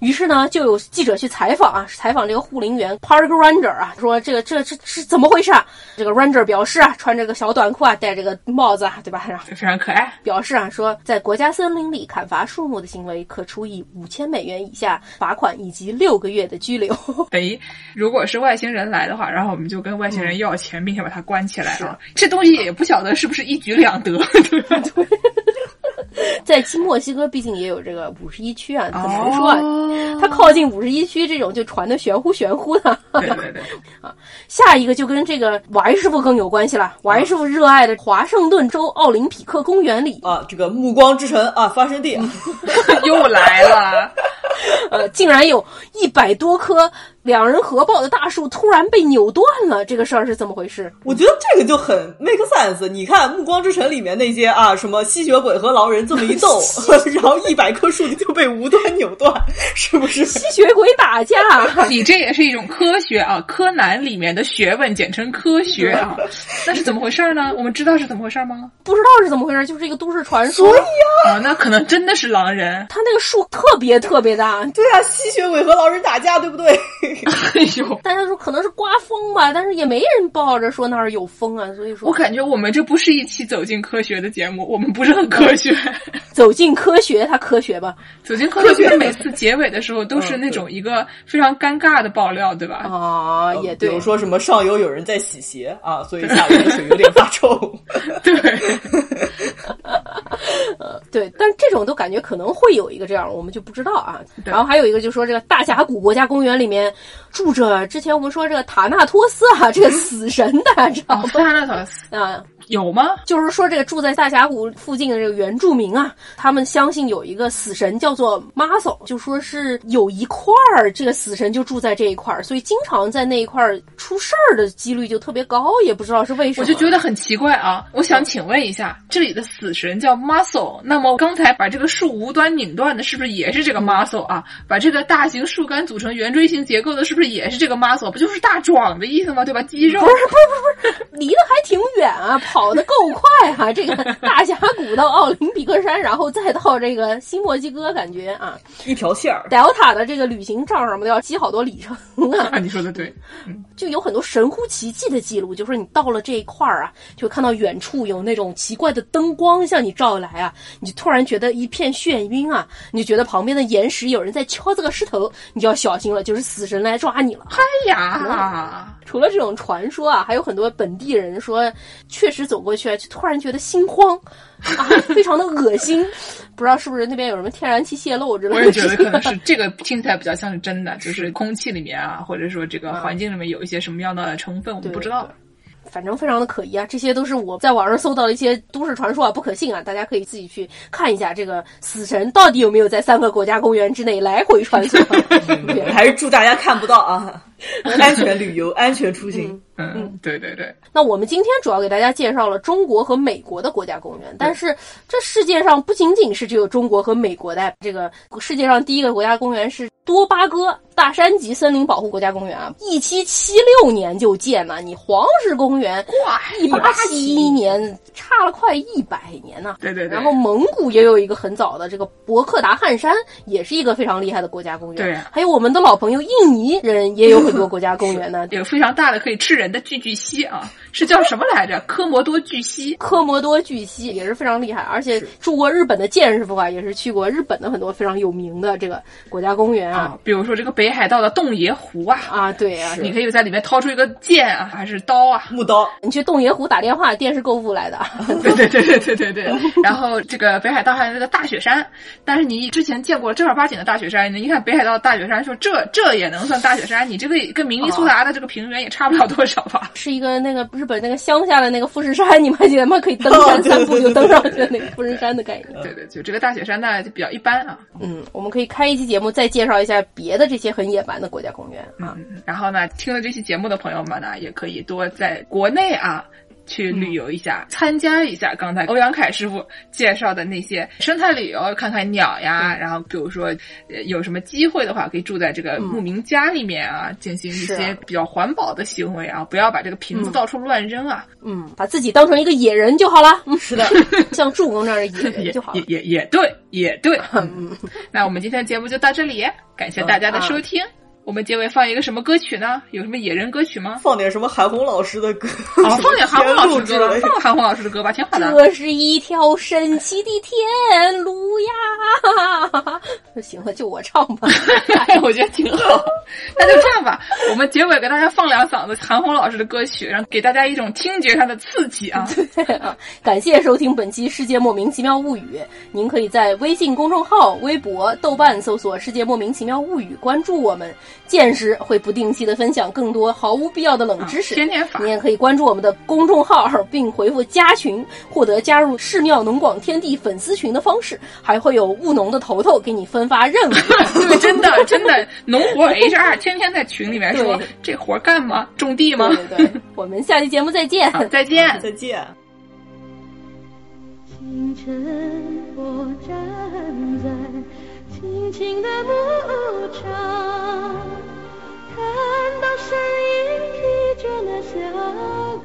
于是呢。就有记者去采访啊，采访这个护林员 Park Ranger 啊，说这个这这是怎么回事啊？这个 Ranger 表示啊，穿着个小短裤啊，戴着个帽子啊，对吧？非常可爱。表示啊，说在国家森林里砍伐树木的行为，可处以五千美元以下罚款以及六个月的拘留。哎，如果是外星人来的话，然后我们就跟外星人要钱，并且把他关起来啊。这东西也不晓得是不是一举两得，对吧？对。在新墨西哥，毕竟也有这个五十一区啊，很难说啊。它靠近五十一区，这种就传的玄乎玄乎的。对对对。啊，下一个就跟这个王师傅更有关系了。王师傅热爱的华盛顿州奥林匹克公园里啊，这个暮光之城啊，发生地 又来了。呃，竟然有一百多棵。两人合抱的大树突然被扭断了，这个事儿是怎么回事？我觉得这个就很 make sense。你看《暮光之城》里面那些啊，什么吸血鬼和狼人这么一斗，然后一百棵树就被无端扭断，是不是？吸血鬼打架，你这也是一种科学啊！柯南里面的学问，简称科学啊。那是怎么回事呢？我们知道是怎么回事吗？不知道是怎么回事，就是一个都市传说。所以啊，那可能真的是狼人。他那个树特别特别大。对啊，吸血鬼和狼人打架，对不对？哎呦，大家说可能是刮风吧，但是也没人抱着说那儿有风啊，所以说，我感觉我们这不是一期走进科学的节目，我们不是很科学。走进科学，它科学吧？走进科学，每次结尾的时候都是那种一个非常尴尬的爆料，对吧？啊，也对。比如说什么上游有人在洗鞋啊，所以下游的水有点发臭。对。呃，对，但这种都感觉可能会有一个这样，我们就不知道啊。然后还有一个就说这个大峡谷国家公园里面。住着之前我们说这个塔纳托斯啊，这个死神的，知道吗？塔纳托斯啊。有吗？就是说，这个住在大峡谷附近的这个原住民啊，他们相信有一个死神叫做 Muscle，就说是有一块儿这个死神就住在这一块儿，所以经常在那一块儿出事儿的几率就特别高，也不知道是为什么。我就觉得很奇怪啊！我想请问一下，这里的死神叫 Muscle，那么刚才把这个树无端拧断的，是不是也是这个 Muscle 啊？把这个大型树干组成圆锥形结构的，是不是也是这个 Muscle？不就是大壮的意思吗？对吧？肌肉？不是不是不是不是，离得还挺远啊，跑。跑得够快哈！这个大峡谷到奥林匹克山，然后再到这个新墨西哥，感觉啊，一条线儿。Delta 的这个旅行账上面都要记好多里程啊！你说的对，就有很多神乎其技的记录，就说你到了这一块儿啊，就看到远处有那种奇怪的灯光向你照来啊，你就突然觉得一片眩晕啊，你就觉得旁边的岩石有人在敲这个石头，你就要小心了，就是死神来抓你了。哎呀！除了这种传说啊，还有很多本地人说，确实走过去就突然觉得心慌啊，非常的恶心，不知道是不是那边有什么天然气泄漏之类的。我也觉得可能是这个听起来比较像是真的，就是空气里面啊，或者说这个环境里面有一些什么样的成分，我们不知道。反正非常的可疑啊，这些都是我在网上搜到的一些都市传说啊，不可信啊，大家可以自己去看一下这个死神到底有没有在三个国家公园之内来回穿梭。还是祝大家看不到啊。安全旅游、安全出行。嗯，对对对。那我们今天主要给大家介绍了中国和美国的国家公园，但是这世界上不仅仅是只有中国和美国的。这个世界上第一个国家公园是多巴哥大山级森林保护国家公园啊，一七七六年就建了。你黄石公园哇，一八七一年，差了快一百年呢。对对对。然后蒙古也有一个很早的，这个博克达汉山也是一个非常厉害的国家公园。对，还有我们的老朋友印尼人也有很多国家公园呢，有非常大的可以吃人的巨巨蜥啊，是叫什么来着？科摩多巨蜥，科摩多巨蜥。也是非常厉害，而且住过日本的剑师傅啊，也是去过日本的很多非常有名的这个国家公园啊，比如说这个北海道的洞爷湖啊，啊对啊，你可以在里面掏出一个剑啊，还是刀啊，木刀，你去洞爷湖打电话，电视购物来的，对对对对对对。对。然后这个北海道还有那个大雪山，但是你之前见过正儿八经的大雪山，你一看北海道大雪山，说这这也能算大雪山？你这个跟明尼苏达的这个平原也差不了多少吧？是一个那个日本那个乡下的那个富士山，你们还记得吗？可以登山三步就登上去的那个富士山的概念。对对，就这个大雪山呢就比较一般啊。嗯，我们可以开一期节目再介绍一下别的这些很野蛮的国家公园啊。然后呢，听了这期节目的朋友们呢，也可以多在国内啊。去旅游一下，参加一下刚才欧阳凯师傅介绍的那些生态旅游，看看鸟呀。然后比如说，有什么机会的话，可以住在这个牧民家里面啊，进行一些比较环保的行为啊，不要把这个瓶子到处乱扔啊。嗯，把自己当成一个野人就好了。嗯，是的，像助攻这样的野人就好。也也也对，也对。那我们今天的节目就到这里，感谢大家的收听。我们结尾放一个什么歌曲呢？有什么野人歌曲吗？放点什么韩红老师的歌？哦，放点韩红老师的歌，放韩红老师的歌吧，挺好的。这是一条神奇的天路呀！行了，就我唱吧，我觉得挺好。那就这样吧，我们结尾给大家放两嗓子韩红老师的歌曲，然后给大家一种听觉上的刺激啊啊！感谢收听本期《世界莫名其妙物语》，您可以在微信公众号、微博、豆瓣搜索“世界莫名其妙物语”，关注我们。见识会不定期的分享更多毫无必要的冷知识，天天发。你也可以关注我们的公众号，并回复加群，获得加入寺庙农广天地粉丝群的方式，还会有务农的头头给你分发任务。真的真的，农活 HR 天天在群里面说这活干吗？种地吗？对对，我们下期节目再见，再见，再见。清晨，我站在。青的牧场，看到身影披着那霞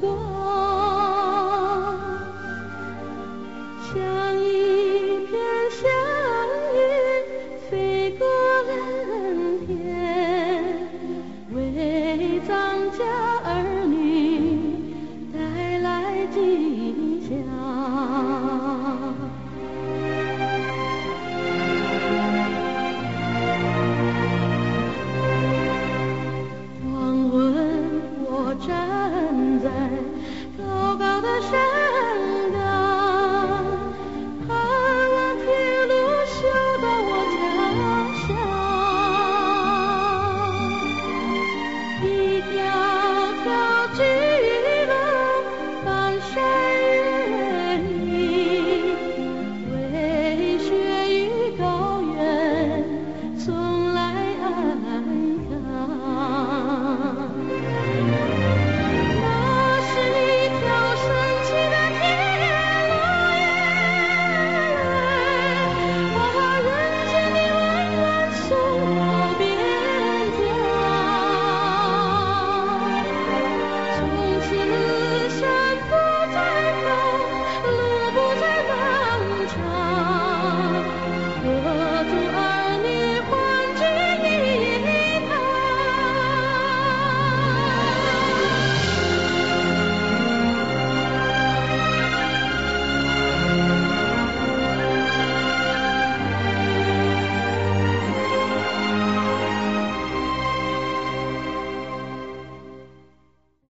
光，像一片祥云飞过蓝天，为藏家儿。山。